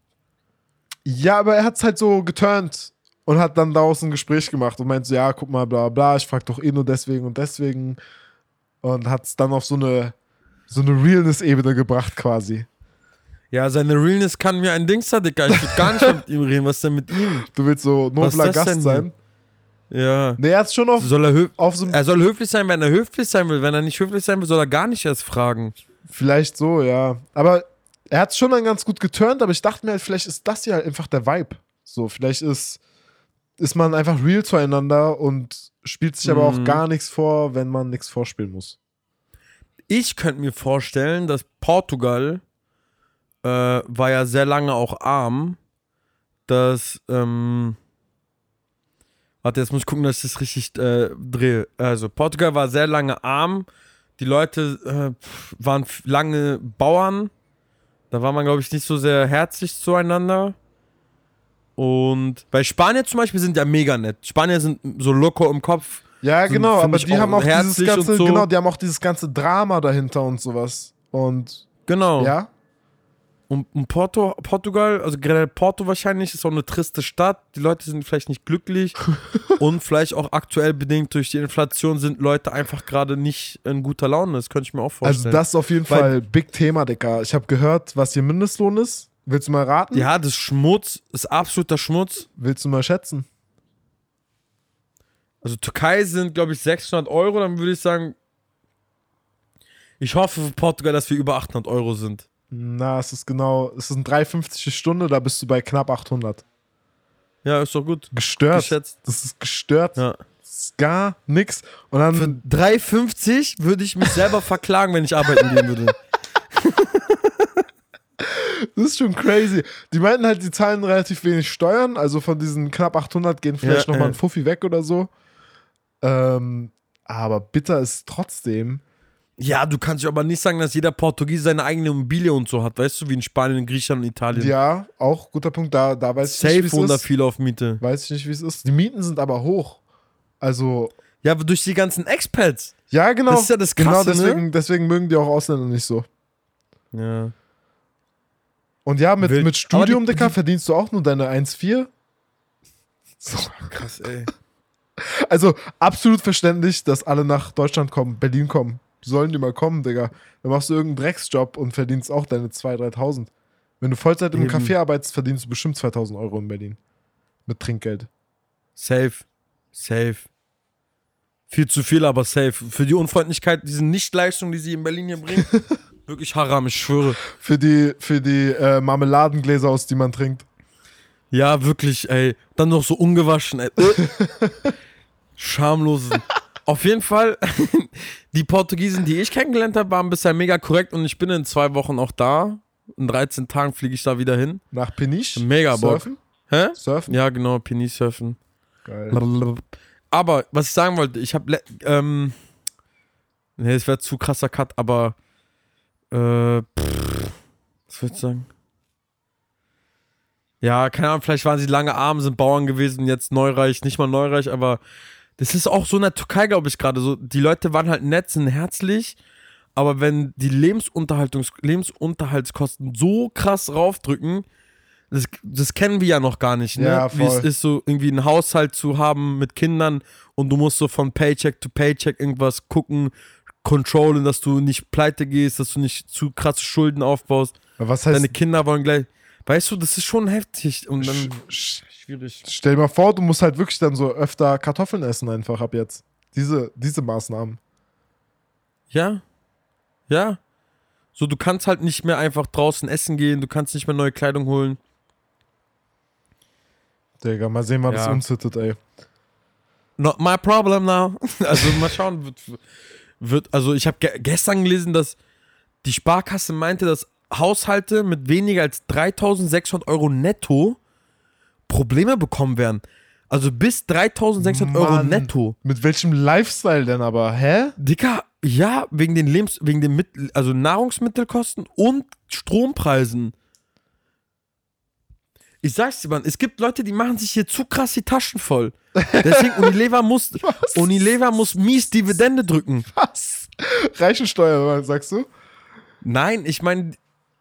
Ja, aber er hat es halt so geturnt und hat dann daraus ein Gespräch gemacht und meint so, ja, guck mal, bla bla, ich frag doch eh nur deswegen und deswegen. Und hat es dann auf so eine, so eine Realness-Ebene gebracht quasi. Ja, seine Realness kann mir ein Dings da, Dicker. Ich will gar nicht mit ihm reden. Was ist denn mit ihm? Du willst so ist nobler Gast sein. Ja. Nee, er hat schon auf, Soll er, auf so er soll höflich sein, wenn er höflich sein will. Wenn er nicht höflich sein will, soll er gar nicht erst fragen. Vielleicht so, ja. Aber er hat es schon dann ganz gut geturnt, aber ich dachte mir halt, vielleicht ist das hier halt einfach der Vibe. So, vielleicht ist, ist man einfach real zueinander und spielt sich aber auch Mhm. gar nichts vor, wenn man nichts vorspielen muss. Ich könnte mir vorstellen, dass Portugal äh, war ja sehr lange auch arm, dass ähm, warte, jetzt muss ich gucken, dass ich das richtig äh, drehe. Also Portugal war sehr lange arm, Die Leute äh, waren lange Bauern. Da war man, glaube ich, nicht so sehr herzlich zueinander. Und bei Spanier zum Beispiel sind ja mega nett. Spanier sind so locker im Kopf. Ja, Sind, genau, aber die auch haben auch dieses ganze, so. genau, die haben auch dieses ganze Drama dahinter und sowas. Und Genau. ja, Und, und Porto, Portugal, also generell Porto wahrscheinlich, ist auch eine triste Stadt. Die Leute sind vielleicht nicht glücklich. und vielleicht auch aktuell bedingt durch die Inflation sind Leute einfach gerade nicht in guter Laune. Das könnte ich mir auch also vorstellen. das ist auf jeden Weil- Fall Big Thema, Digga. Ich habe gehört, was hier Mindestlohn ist. Willst du mal raten? ja, das ist Schmutz, ist absoluter Schmutz. Willst du mal schätzen? Also Türkei sind, glaube ich, 600 Euro. Dann würde ich sagen, ich hoffe für Portugal, dass wir über 800 Euro sind. Na, es ist genau, es sind 3,50 die Stunde, da bist du bei knapp 800. Ja, ist doch gut. Gestört. Geschätzt. Das ist gestört. Ja. Das ist gar nix. Und dann, Für 3,50 würde ich mich selber verklagen, wenn ich arbeiten gehen würde. das ist schon crazy. Die meinten halt, die zahlen relativ wenig Steuern, also von diesen knapp 800 gehen vielleicht Ja, nochmal ein Fuffi weg oder so. Ähm, aber bitter ist trotzdem. Ja, du kannst ja aber nicht sagen, dass jeder Portugiese seine eigene Immobilie und so hat, weißt du, wie in Spanien, Griechenland und Italien. Ja, auch guter Punkt. Da, da weiß ich Safe nicht, wie es ist. viele auf Miete. Weiß ich nicht, wie es ist. Die Mieten sind aber hoch. Also, Ja, aber durch die ganzen Expats. ja, genau. Das ist ja das genau Krasse, ne? deswegen, deswegen mögen die auch Ausländer nicht so. Ja. Und ja, mit, Wild. mit Studium, Dicker, verdienst du auch nur deine 1,4. So. Krass, ey. Also absolut verständlich, dass alle nach Deutschland kommen, Berlin kommen. Sollen die mal kommen, Digga. Dann machst du irgendeinen Drecksjob und verdienst auch deine 2.000, 3.000. Wenn du Vollzeit im. Café arbeitest, verdienst du bestimmt 2.000 Euro in Berlin. Mit Trinkgeld. Safe. Safe. Viel zu viel, aber safe. Für die Unfreundlichkeit, diese Nichtleistung, die sie in Berlin hier bringen, wirklich haram, ich schwöre. Für die, für die äh, Marmeladengläser, aus die man trinkt. Ja, wirklich, ey. Dann noch so ungewaschen, ey. Schamlosen. Auf jeden Fall, die Portugiesen, die ich kennengelernt habe, waren bisher mega korrekt und ich bin in zwei Wochen auch da. In 13 Tagen fliege ich da wieder hin. Nach Peniche. Mega Bock. Surfen. Hä? Surfen. Ja, genau, Penis-Surfen. Geil. Aber, was ich sagen wollte, ich habe, ähm, nee, es wäre zu krasser Cut, aber, äh, pff, was würd ich sagen? Ja, keine Ahnung, vielleicht waren sie lange arm, sind Bauern gewesen, jetzt neureich, nicht mal neureich, aber das ist auch so in der Türkei, glaube ich, gerade so. Die Leute waren halt nett, sind herzlich, aber wenn die Lebensunterhaltungs Lebensunterhaltskosten so krass raufdrücken, das, das kennen wir ja noch gar nicht, ne? Ja, Wie es ist, so irgendwie einen Haushalt zu haben mit Kindern und du musst so von Paycheck to Paycheck irgendwas gucken, controllen, dass du nicht pleite gehst, dass du nicht zu krasse Schulden aufbaust. Was heißt, Deine Kinder wollen gleich. Weißt du, das ist schon heftig und dann. Sch- Schwierig. stell dir mal vor, du musst halt wirklich dann so öfter Kartoffeln essen einfach ab jetzt. Diese, diese Maßnahmen. Ja. Ja. So, du kannst halt nicht mehr einfach draußen essen gehen, du kannst nicht mehr neue Kleidung holen. Digga, mal sehen, wann das Ja. umzittet, ey. Not my problem now. Also mal schauen, wird, wird also ich habe ge gestern gelesen, dass die Sparkasse meinte, dass Haushalte mit weniger als 3600 Euro netto Probleme bekommen werden. Also bis 3600 Euro netto. Mit welchem Lifestyle denn aber? Hä? Dicker, ja, wegen den Lebens wegen den Mittel also Nahrungsmittelkosten und Strompreisen. Ich sag's dir, Mann, es gibt Leute, die machen sich hier zu krass die Taschen voll. Deswegen Unilever muss Unilever muss mies Dividende drücken. Was? Reichensteuer, sagst du? Nein, ich meine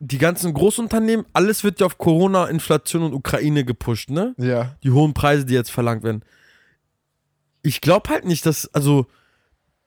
die ganzen Großunternehmen, alles wird ja auf Corona, Inflation und Ukraine gepusht, ne? Ja. Die hohen Preise, die jetzt verlangt werden. Ich glaube halt nicht, dass, also,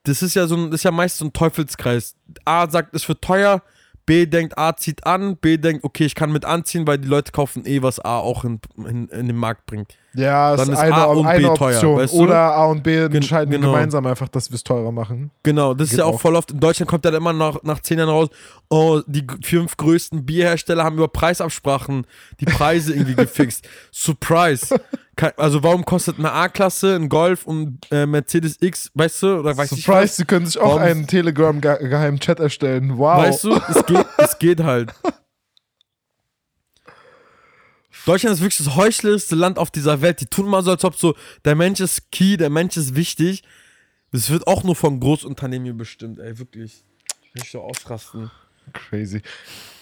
das ist ja so ein, das ist ja meist so ein Teufelskreis. A sagt, es wird teuer, B denkt, A zieht an, B denkt, okay, ich kann mit anziehen, weil die Leute kaufen eh, was A auch in, in, in den Markt bringt. Ja, Dann ist ist eine, A und eine B teuer, Option. weißt du? Oder A und B entscheiden genau. gemeinsam einfach, dass wir es teurer machen. Genau, das ist Geht ja auch, auch. voll oft. In Deutschland kommt dann immer noch nach zehn Jahren raus, oh, die fünf größten Bierhersteller haben über Preisabsprachen die Preise irgendwie gefixt. Surprise. Also warum kostet eine A-Klasse, ein Golf und äh, Mercedes X, weißt du, oder weiß ich Surprise, was? sie können sich auch Warum- einen Telegram-geheimen Chat erstellen. Wow. Weißt du, es geht, es geht halt. Deutschland ist wirklich das heuchlerischste Land auf dieser Welt. Die tun mal so, als ob so, der Mensch ist key, der Mensch ist wichtig. Das wird auch nur von Großunternehmen hier bestimmt, ey, wirklich. Nicht so ausrasten. Crazy.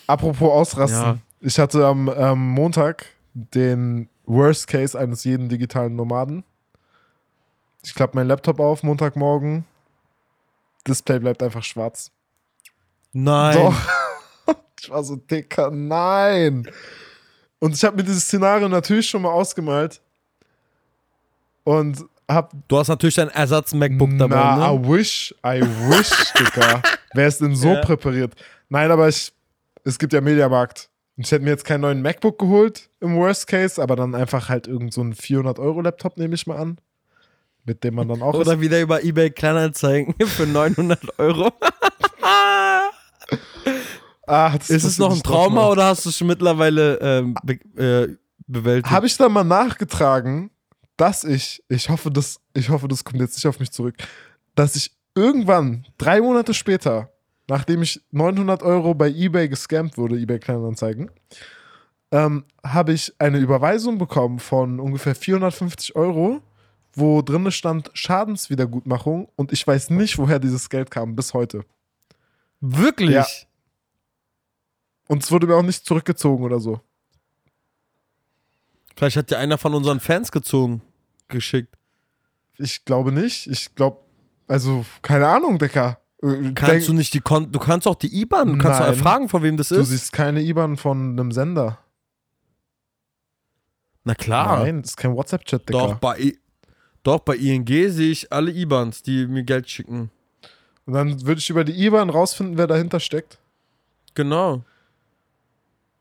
Apropos ausrasten. Ja. Ich hatte am ähm, Montag den Worst Case eines jeden digitalen Nomaden. Ich klappe meinen Laptop auf, Montagmorgen. Display bleibt einfach schwarz. Nein. Doch. Ich war so dicker, nein. Und ich habe mir dieses Szenario natürlich schon mal ausgemalt. Und hab. Du hast natürlich deinen Ersatz-MacBook dabei, na, ne? I wish, I wish, Dicker. Wer ist denn so Ja. präpariert? Nein, aber ich. Es gibt ja Mediamarkt. Und ich hätte mir jetzt keinen neuen MacBook geholt im Worst Case, aber dann einfach halt irgend so einen 400-Euro-Laptop, nehme ich mal an. Mit dem man dann auch. Oder wieder über eBay Kleinanzeigen für 900 Euro. Ah, das Ist es noch ein Trauma oder hast du es schon mittlerweile ähm, be äh, bewältigt? Habe ich dann mal nachgetragen, dass ich, ich hoffe, das, ich hoffe, das kommt jetzt nicht auf mich zurück, dass ich irgendwann, drei Monate später, nachdem ich 900 Euro bei eBay gescampt wurde, eBay Kleinanzeigen, ähm, habe ich eine Überweisung bekommen von ungefähr 450 Euro, wo drin stand Schadenswiedergutmachung und ich weiß nicht, woher dieses Geld kam bis heute. Wirklich? Ja. Und es wurde mir auch nicht zurückgezogen oder so. Vielleicht hat dir einer von unseren Fans gezogen, geschickt. Ich glaube nicht. Ich glaube, also, keine Ahnung, Decker. Äh, Kannst denk- du nicht die Kon du kannst auch die IBAN, du kannst Nein. erfragen, von wem das Du ist. siehst keine IBAN von einem Sender. Na klar. Nein, das ist kein WhatsApp-Chat, Digga. Doch bei, I doch, bei ING sehe ich alle IBANs, die mir Geld schicken. Und dann würde ich über die IBAN rausfinden, wer dahinter steckt. Genau.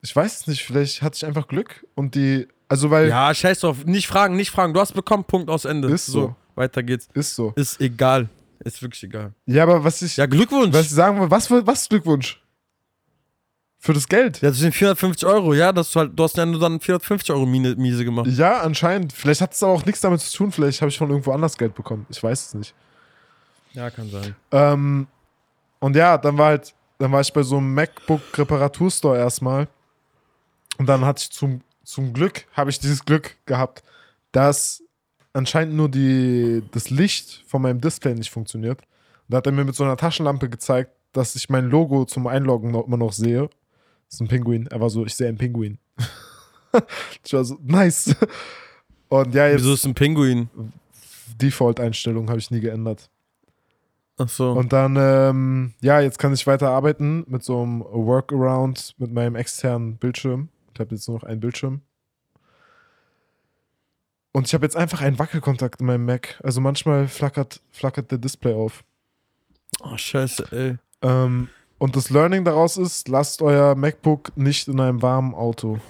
Ich weiß es nicht, vielleicht hatte ich einfach Glück und die, also weil, Ja, scheiß drauf. Nicht fragen, nicht fragen. Du hast bekommen, Punkt aus Ende. Ist so. Weiter geht's. ist so. Ist egal. Ist wirklich egal. Ja, aber was ich, Ja, Glückwunsch. was ich sagen will, was, was Glückwunsch? Für das Geld? Ja, das sind 450 Euro, ja. Das ist halt, du hast ja nur dann 450 Euro miese gemacht. Ja, anscheinend. Vielleicht hat es aber auch nichts damit zu tun. Vielleicht habe ich von irgendwo anders Geld bekommen. Ich weiß es nicht. Ja, kann sein. Ähm, und ja, dann war halt, dann war ich bei so einem MacBook-Reparaturstore erstmal. Und dann hatte ich zum, zum Glück, habe ich dieses Glück gehabt, dass anscheinend nur die, das Licht von meinem Display nicht funktioniert. Und da hat er mir mit so einer Taschenlampe gezeigt, dass ich mein Logo zum Einloggen noch, immer noch sehe. Das ist ein Pinguin. Er war so, ich sehe einen Pinguin. ich war so, nice. Und ja, jetzt Wieso ist ein Pinguin? Default-Einstellung habe ich nie geändert. Ach so. Und dann, ähm, ja, jetzt kann ich weiter arbeiten mit so einem Workaround mit meinem externen Bildschirm. Ich habe jetzt nur noch einen Bildschirm. Und ich habe jetzt einfach einen Wackelkontakt in meinem Mac. Also manchmal flackert, flackert der Display auf. oh, scheiße, ey. Ähm, und das Learning daraus ist, lasst euer MacBook nicht in einem warmen Auto.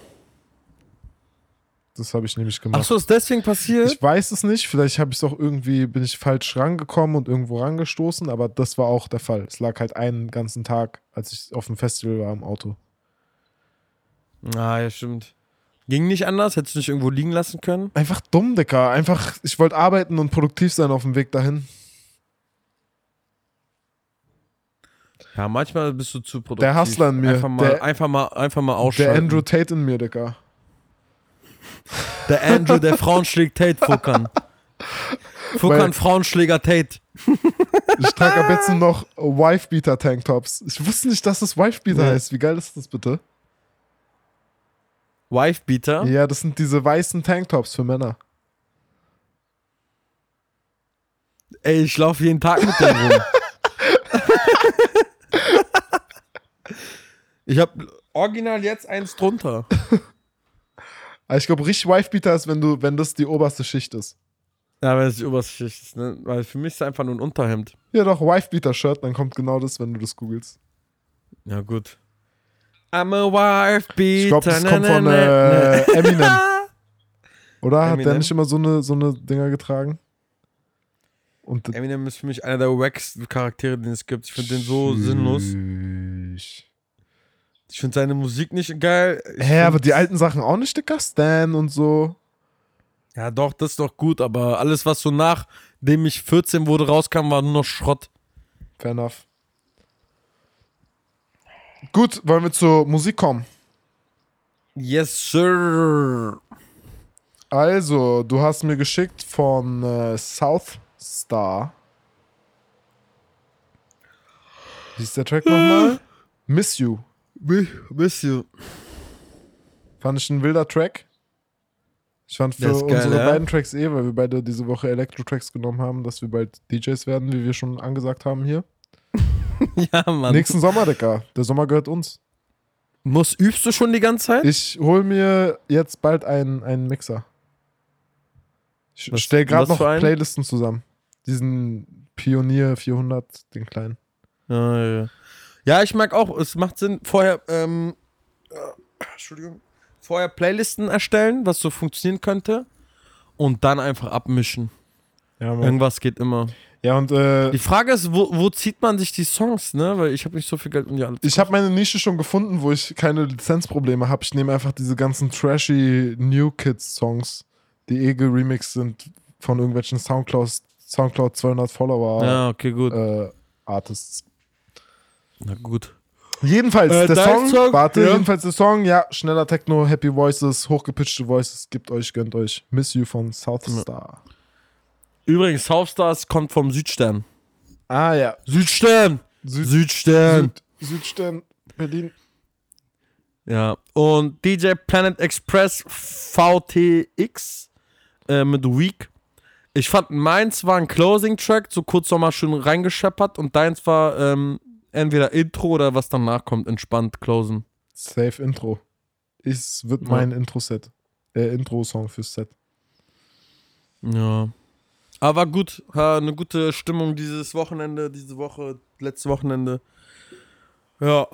Das habe ich nämlich gemacht. Ach so, ist deswegen passiert? Ich weiß es nicht, vielleicht habe ich es auch irgendwie, bin ich falsch rangekommen und irgendwo rangestoßen, aber das war auch der Fall. Es lag halt einen ganzen Tag, als ich auf dem Festival war im Auto. Ah, ja, stimmt. Ging nicht anders? Hättest du nicht irgendwo liegen lassen können? Einfach dumm, Dicker. Einfach, ich wollte arbeiten und produktiv sein auf dem Weg dahin. Ja, manchmal bist du zu produktiv. Der Hustler in mir. Einfach mal, Der- einfach mal, einfach mal ausschalten. Der Andrew Tate in mir, Dicker. Der Andrew, der Frauen schlägt Tate, Fuckern. Fuckern, Frauenschläger Tate. Ich trage ab jetzt noch Wife-Beater-Tanktops. Ich wusste nicht, dass das Wife-Beater Ja. heißt. Wie geil ist das bitte? Wifebeater. Ja, das sind diese weißen Tanktops für Männer. Ey, ich laufe jeden Tag mit dem rum. ich hab original jetzt eins drunter. Ich glaube, richtig Wife-Beater ist, wenn, du, wenn das die oberste Schicht ist. Ja, wenn es die oberste Schicht ist, ne? Weil für mich ist es einfach nur ein Unterhemd. Ja, doch, Wife-Beater-Shirt, dann kommt genau das, wenn du das googelst. Ja, gut. I'm a Wifebeater. Ich glaube, das kommt von äh. Eminem. Oder? Hat der Eminem? nicht immer so eine, so eine Dinger getragen? Und Eminem ist für mich einer der wacksten Charaktere, den es gibt. Ich finde den so sinnlos. Ich finde seine Musik nicht geil. Ich Hä, aber die alten Sachen auch nicht, Dicker? Stan und so. Ja, doch, das ist doch gut, aber alles, was so nachdem ich 14 wurde, rauskam, war nur noch Schrott. Fair enough. Gut, wollen wir zur Musik kommen? Yes, sir. Also, du hast mir geschickt von äh, South Star Wie ist der Track nochmal? Miss You. Miss you. Fand ich ein wilder Track. Ich fand für geil, unsere ja. beiden Tracks eh, weil wir beide diese Woche Elektro-Tracks genommen haben, dass wir bald DJs werden, wie wir schon angesagt haben hier. Ja, Mann. Nächsten Sommer, Digga. Der Sommer gehört uns. Muss, übst du schon die ganze Zeit? Ich hol mir jetzt bald einen, einen Mixer. Ich Was- stell gerade noch? Playlisten zusammen. Diesen Pionier 400, den kleinen. Ja, ja, ja. ich mag auch, es macht Sinn, vorher, ähm, äh, Entschuldigung, vorher Playlisten erstellen, was so funktionieren könnte und dann einfach abmischen. Ja. Irgendwas geht immer. Ja und äh, Die Frage ist, wo, wo zieht man sich die Songs, ne? Weil ich habe nicht so viel Geld, um die alle zu ich habe meine Nische schon gefunden, wo ich keine Lizenzprobleme habe. Ich nehme einfach diese ganzen trashy New Kids Songs, die eh geremixed sind von irgendwelchen Soundcloud, Soundcloud 200 Follower Ja, okay, gut. äh, Artists. Na gut. Jedenfalls Äh, der Song, Song? warte, Ja. jedenfalls der Song, ja, schneller Techno, Happy Voices, hochgepitchte Voices, gibt euch, gönnt euch. Miss You von Southstar. Übrigens, Southstars kommt vom Südstern. Ah ja, Südstern! Süd, Südstern! Süd, Südstern, Berlin. Ja. Und DJ Planet Express VTX äh, mit Week. Ich fand meins war ein Closing-Track, so kurz nochmal schön reingescheppert und deins war ähm, entweder Intro oder was danach kommt, entspannt closen. Safe Intro. Es wird Ja. mein Intro-Set. Äh, Intro-Song fürs Set. Ja. Aber gut, eine gute Stimmung dieses Wochenende, diese Woche, letzte Wochenende. Ja.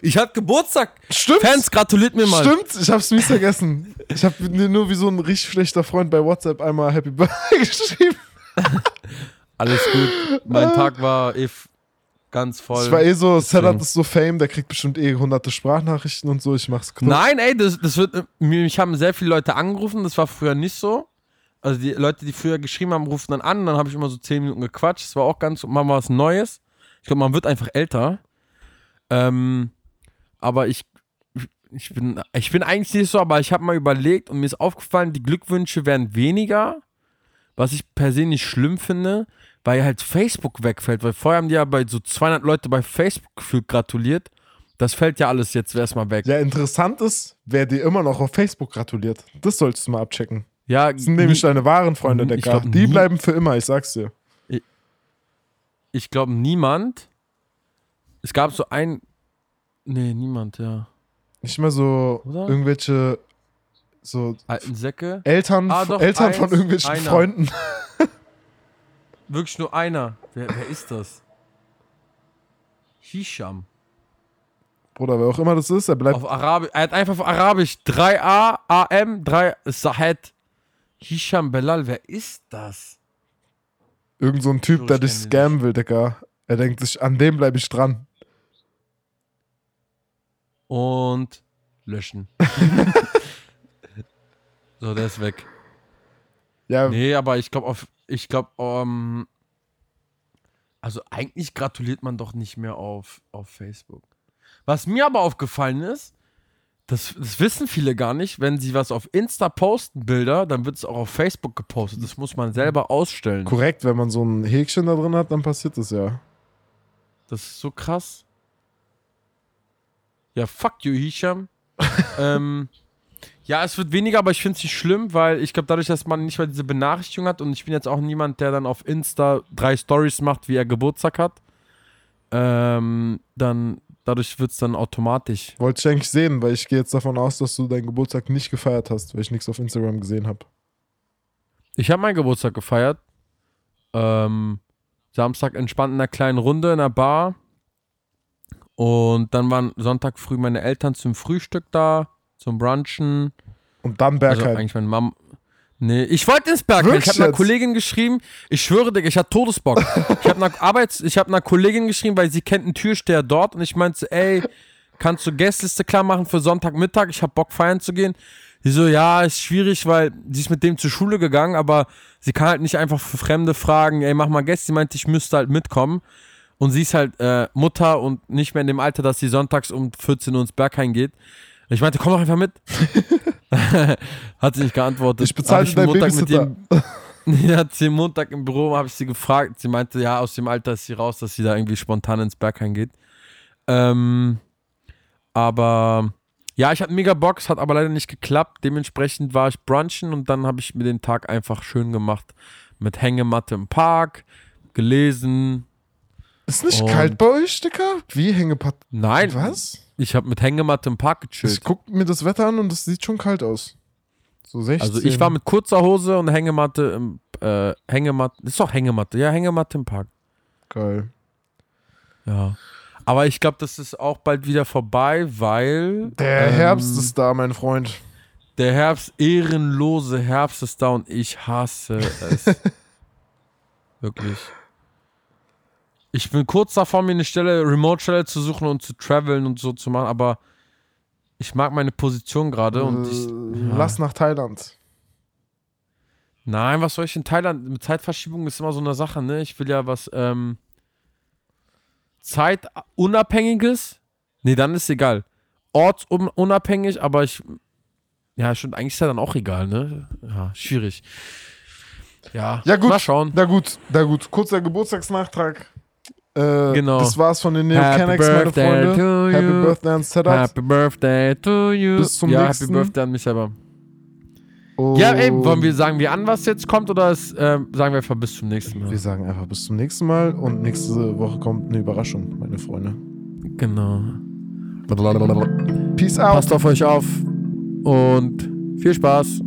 Ich hatte Geburtstag. Stimmt! Fans, gratuliert mir mal. Stimmt, ich hab's mies vergessen. Ich hab nur wie so ein richtig schlechter Freund bei WhatsApp einmal Happy Birthday geschrieben. Alles gut. Mein Tag war eh ganz voll. Ich war eh so. Sedat ist so Fame, der kriegt bestimmt eh hunderte Sprachnachrichten und so. Ich mach's kurz. Nein, ey, das, das wird. Mich haben sehr viele Leute angerufen, das war früher nicht so. Also die Leute, die früher geschrieben haben, rufen dann an, dann habe ich immer so 10 Minuten gequatscht. Das war auch ganz, mal was Neues. Ich glaube, man wird einfach älter. Ähm, aber ich, ich bin, ich bin eigentlich nicht so, aber ich habe mal überlegt und mir ist aufgefallen, die Glückwünsche werden weniger, was ich per se nicht schlimm finde, weil halt Facebook wegfällt, weil vorher haben die ja bei so 200 Leute bei Facebook gefühlt gratuliert. Das fällt ja alles jetzt erstmal weg. Ja, interessant ist, wer dir immer noch auf Facebook gratuliert. Das solltest du mal abchecken. Ja, Das sind nämlich deine wahren Freunde, Ich Decker. Die bleiben für immer, ich sag's dir. ich glaube niemand. Es gab so ein. Nee, niemand, ja. Nicht mehr so Oder? irgendwelche so Alten Säcke. Eltern, Ah, doch, Eltern von eins, irgendwelchen einer. Freunden. Wirklich nur einer. Wer, wer ist das? Hisham. Bruder, wer auch immer das ist, er bleibt. Auf Arabisch. Er hat einfach auf Arabisch 3a, AM, 3 Sahed. Hisham Belal, wer ist das? Irgend so ein Typ, der ich dich scammen will, Digga. Er denkt sich, an dem bleibe ich dran. Und löschen. so, der ist weg. Ja, Nee, aber ich glaube auf, ich glaube, ähm, also eigentlich gratuliert man doch nicht mehr auf, auf Facebook. Was mir aber aufgefallen ist, das, das wissen viele gar nicht, wenn sie was auf Insta posten, Bilder, dann wird es auch auf Facebook gepostet. Das muss man selber ausstellen. korrekt, wenn man so ein Häkchen da drin hat, dann passiert das ja. Das ist so krass. Ja, fuck you, Hisham. ähm, ja, es wird weniger, aber ich finde es nicht schlimm, weil ich glaube, dadurch, dass man nicht mehr diese Benachrichtigung hat und ich bin jetzt auch niemand, der dann auf Insta drei Stories macht, wie er Geburtstag hat, ähm, dann dadurch wird es dann automatisch. Wollte ich eigentlich sehen, weil ich gehe jetzt davon aus, dass du deinen Geburtstag nicht gefeiert hast, weil ich nichts auf Instagram gesehen habe. Ich habe meinen Geburtstag gefeiert. Ähm, Samstag entspannt in einer kleinen Runde in einer Bar. Und dann waren Sonntag früh meine Eltern zum Frühstück da, zum Brunchen. Und dann Also Bergheim. eigentlich meine Mama. Nee, ich wollte ins Bergheim. Ich habe einer? Kollegin geschrieben, ich schwöre dir, ich hatte Todesbock. ich habe einer Arbeits ich habe einer Kollegin geschrieben, weil sie kennt einen Türsteher dort und ich meinte, ey, kannst du Gästeliste klar machen für Sonntagmittag? Ich habe Bock feiern zu gehen. Die so, ja, ist schwierig, weil sie ist mit dem zur Schule gegangen, aber sie kann halt nicht einfach für Fremde fragen, ey, mach mal Gäste. Sie meinte, ich müsste halt mitkommen. Und sie ist halt äh, Mutter und nicht mehr in dem Alter, dass sie sonntags um 14 Uhr ins Bergheim geht. Ich meinte, komm doch einfach mit. Hat sie nicht geantwortet. Ich bezahle deinen Montag mit ihrem- Ja, sie Montag im Büro habe ich sie gefragt. Sie meinte, ja, aus dem Alter ist sie raus, dass sie da irgendwie spontan ins Berghain geht. Ähm, aber ja, ich hatte mega Bock, es hat aber leider nicht geklappt. Dementsprechend war ich brunchen und dann habe ich mir den Tag einfach schön gemacht mit Hängematte im Park, gelesen. Ist nicht kalt bei euch, Dicker? Wie Hängepatt? Nein, Was? Ich habe mit Hängematte im Park Ich gechillt. guck mir das Wetter an und es sieht schon kalt aus. So 16. Also ich war mit kurzer Hose und Hängematte im äh, Hängematte, ist doch Hängematte, ja, Hängematte im Park. Geil. Ja. Aber ich glaube, das ist auch bald wieder vorbei, weil Der ähm, Herbst ist da, mein Freund. Der Herbst, ehrenlose Herbst ist da und ich hasse es. Wirklich. Ich bin kurz davor, mir eine Stelle, Remote-Stelle zu suchen und zu traveln und so zu machen, aber ich mag meine Position gerade und ich. Äh, Lass nach Thailand. Nein, was soll ich in Thailand? Mit Zeitverschiebung ist immer so eine Sache, ne? Ich will ja was, ähm, Zeitunabhängiges. Nee, dann ist egal. Ortsunabhängig, aber ich. Ja, stimmt, eigentlich ist ja dann auch egal, ne? Ja, schwierig. Ja, Ja, gut. Mal schauen. Na gut, na gut. Kurzer Geburtstagsnachtrag. Äh, Genau. Das war's von den Happy Neocanics, meine birthday Freunde. to Happy you. Birthday an Sedat. Happy Birthday to you. Bis zum ja, nächsten. Happy Birthday an mich selber. Ja, ey, wollen wir sagen, wir an, was jetzt kommt, oder ist, ähm, sagen wir einfach bis zum nächsten Mal? Wir sagen einfach bis zum nächsten Mal und nächste Woche kommt eine Überraschung, meine Freunde. Genau. Peace out. Passt auf euch auf und viel Spaß.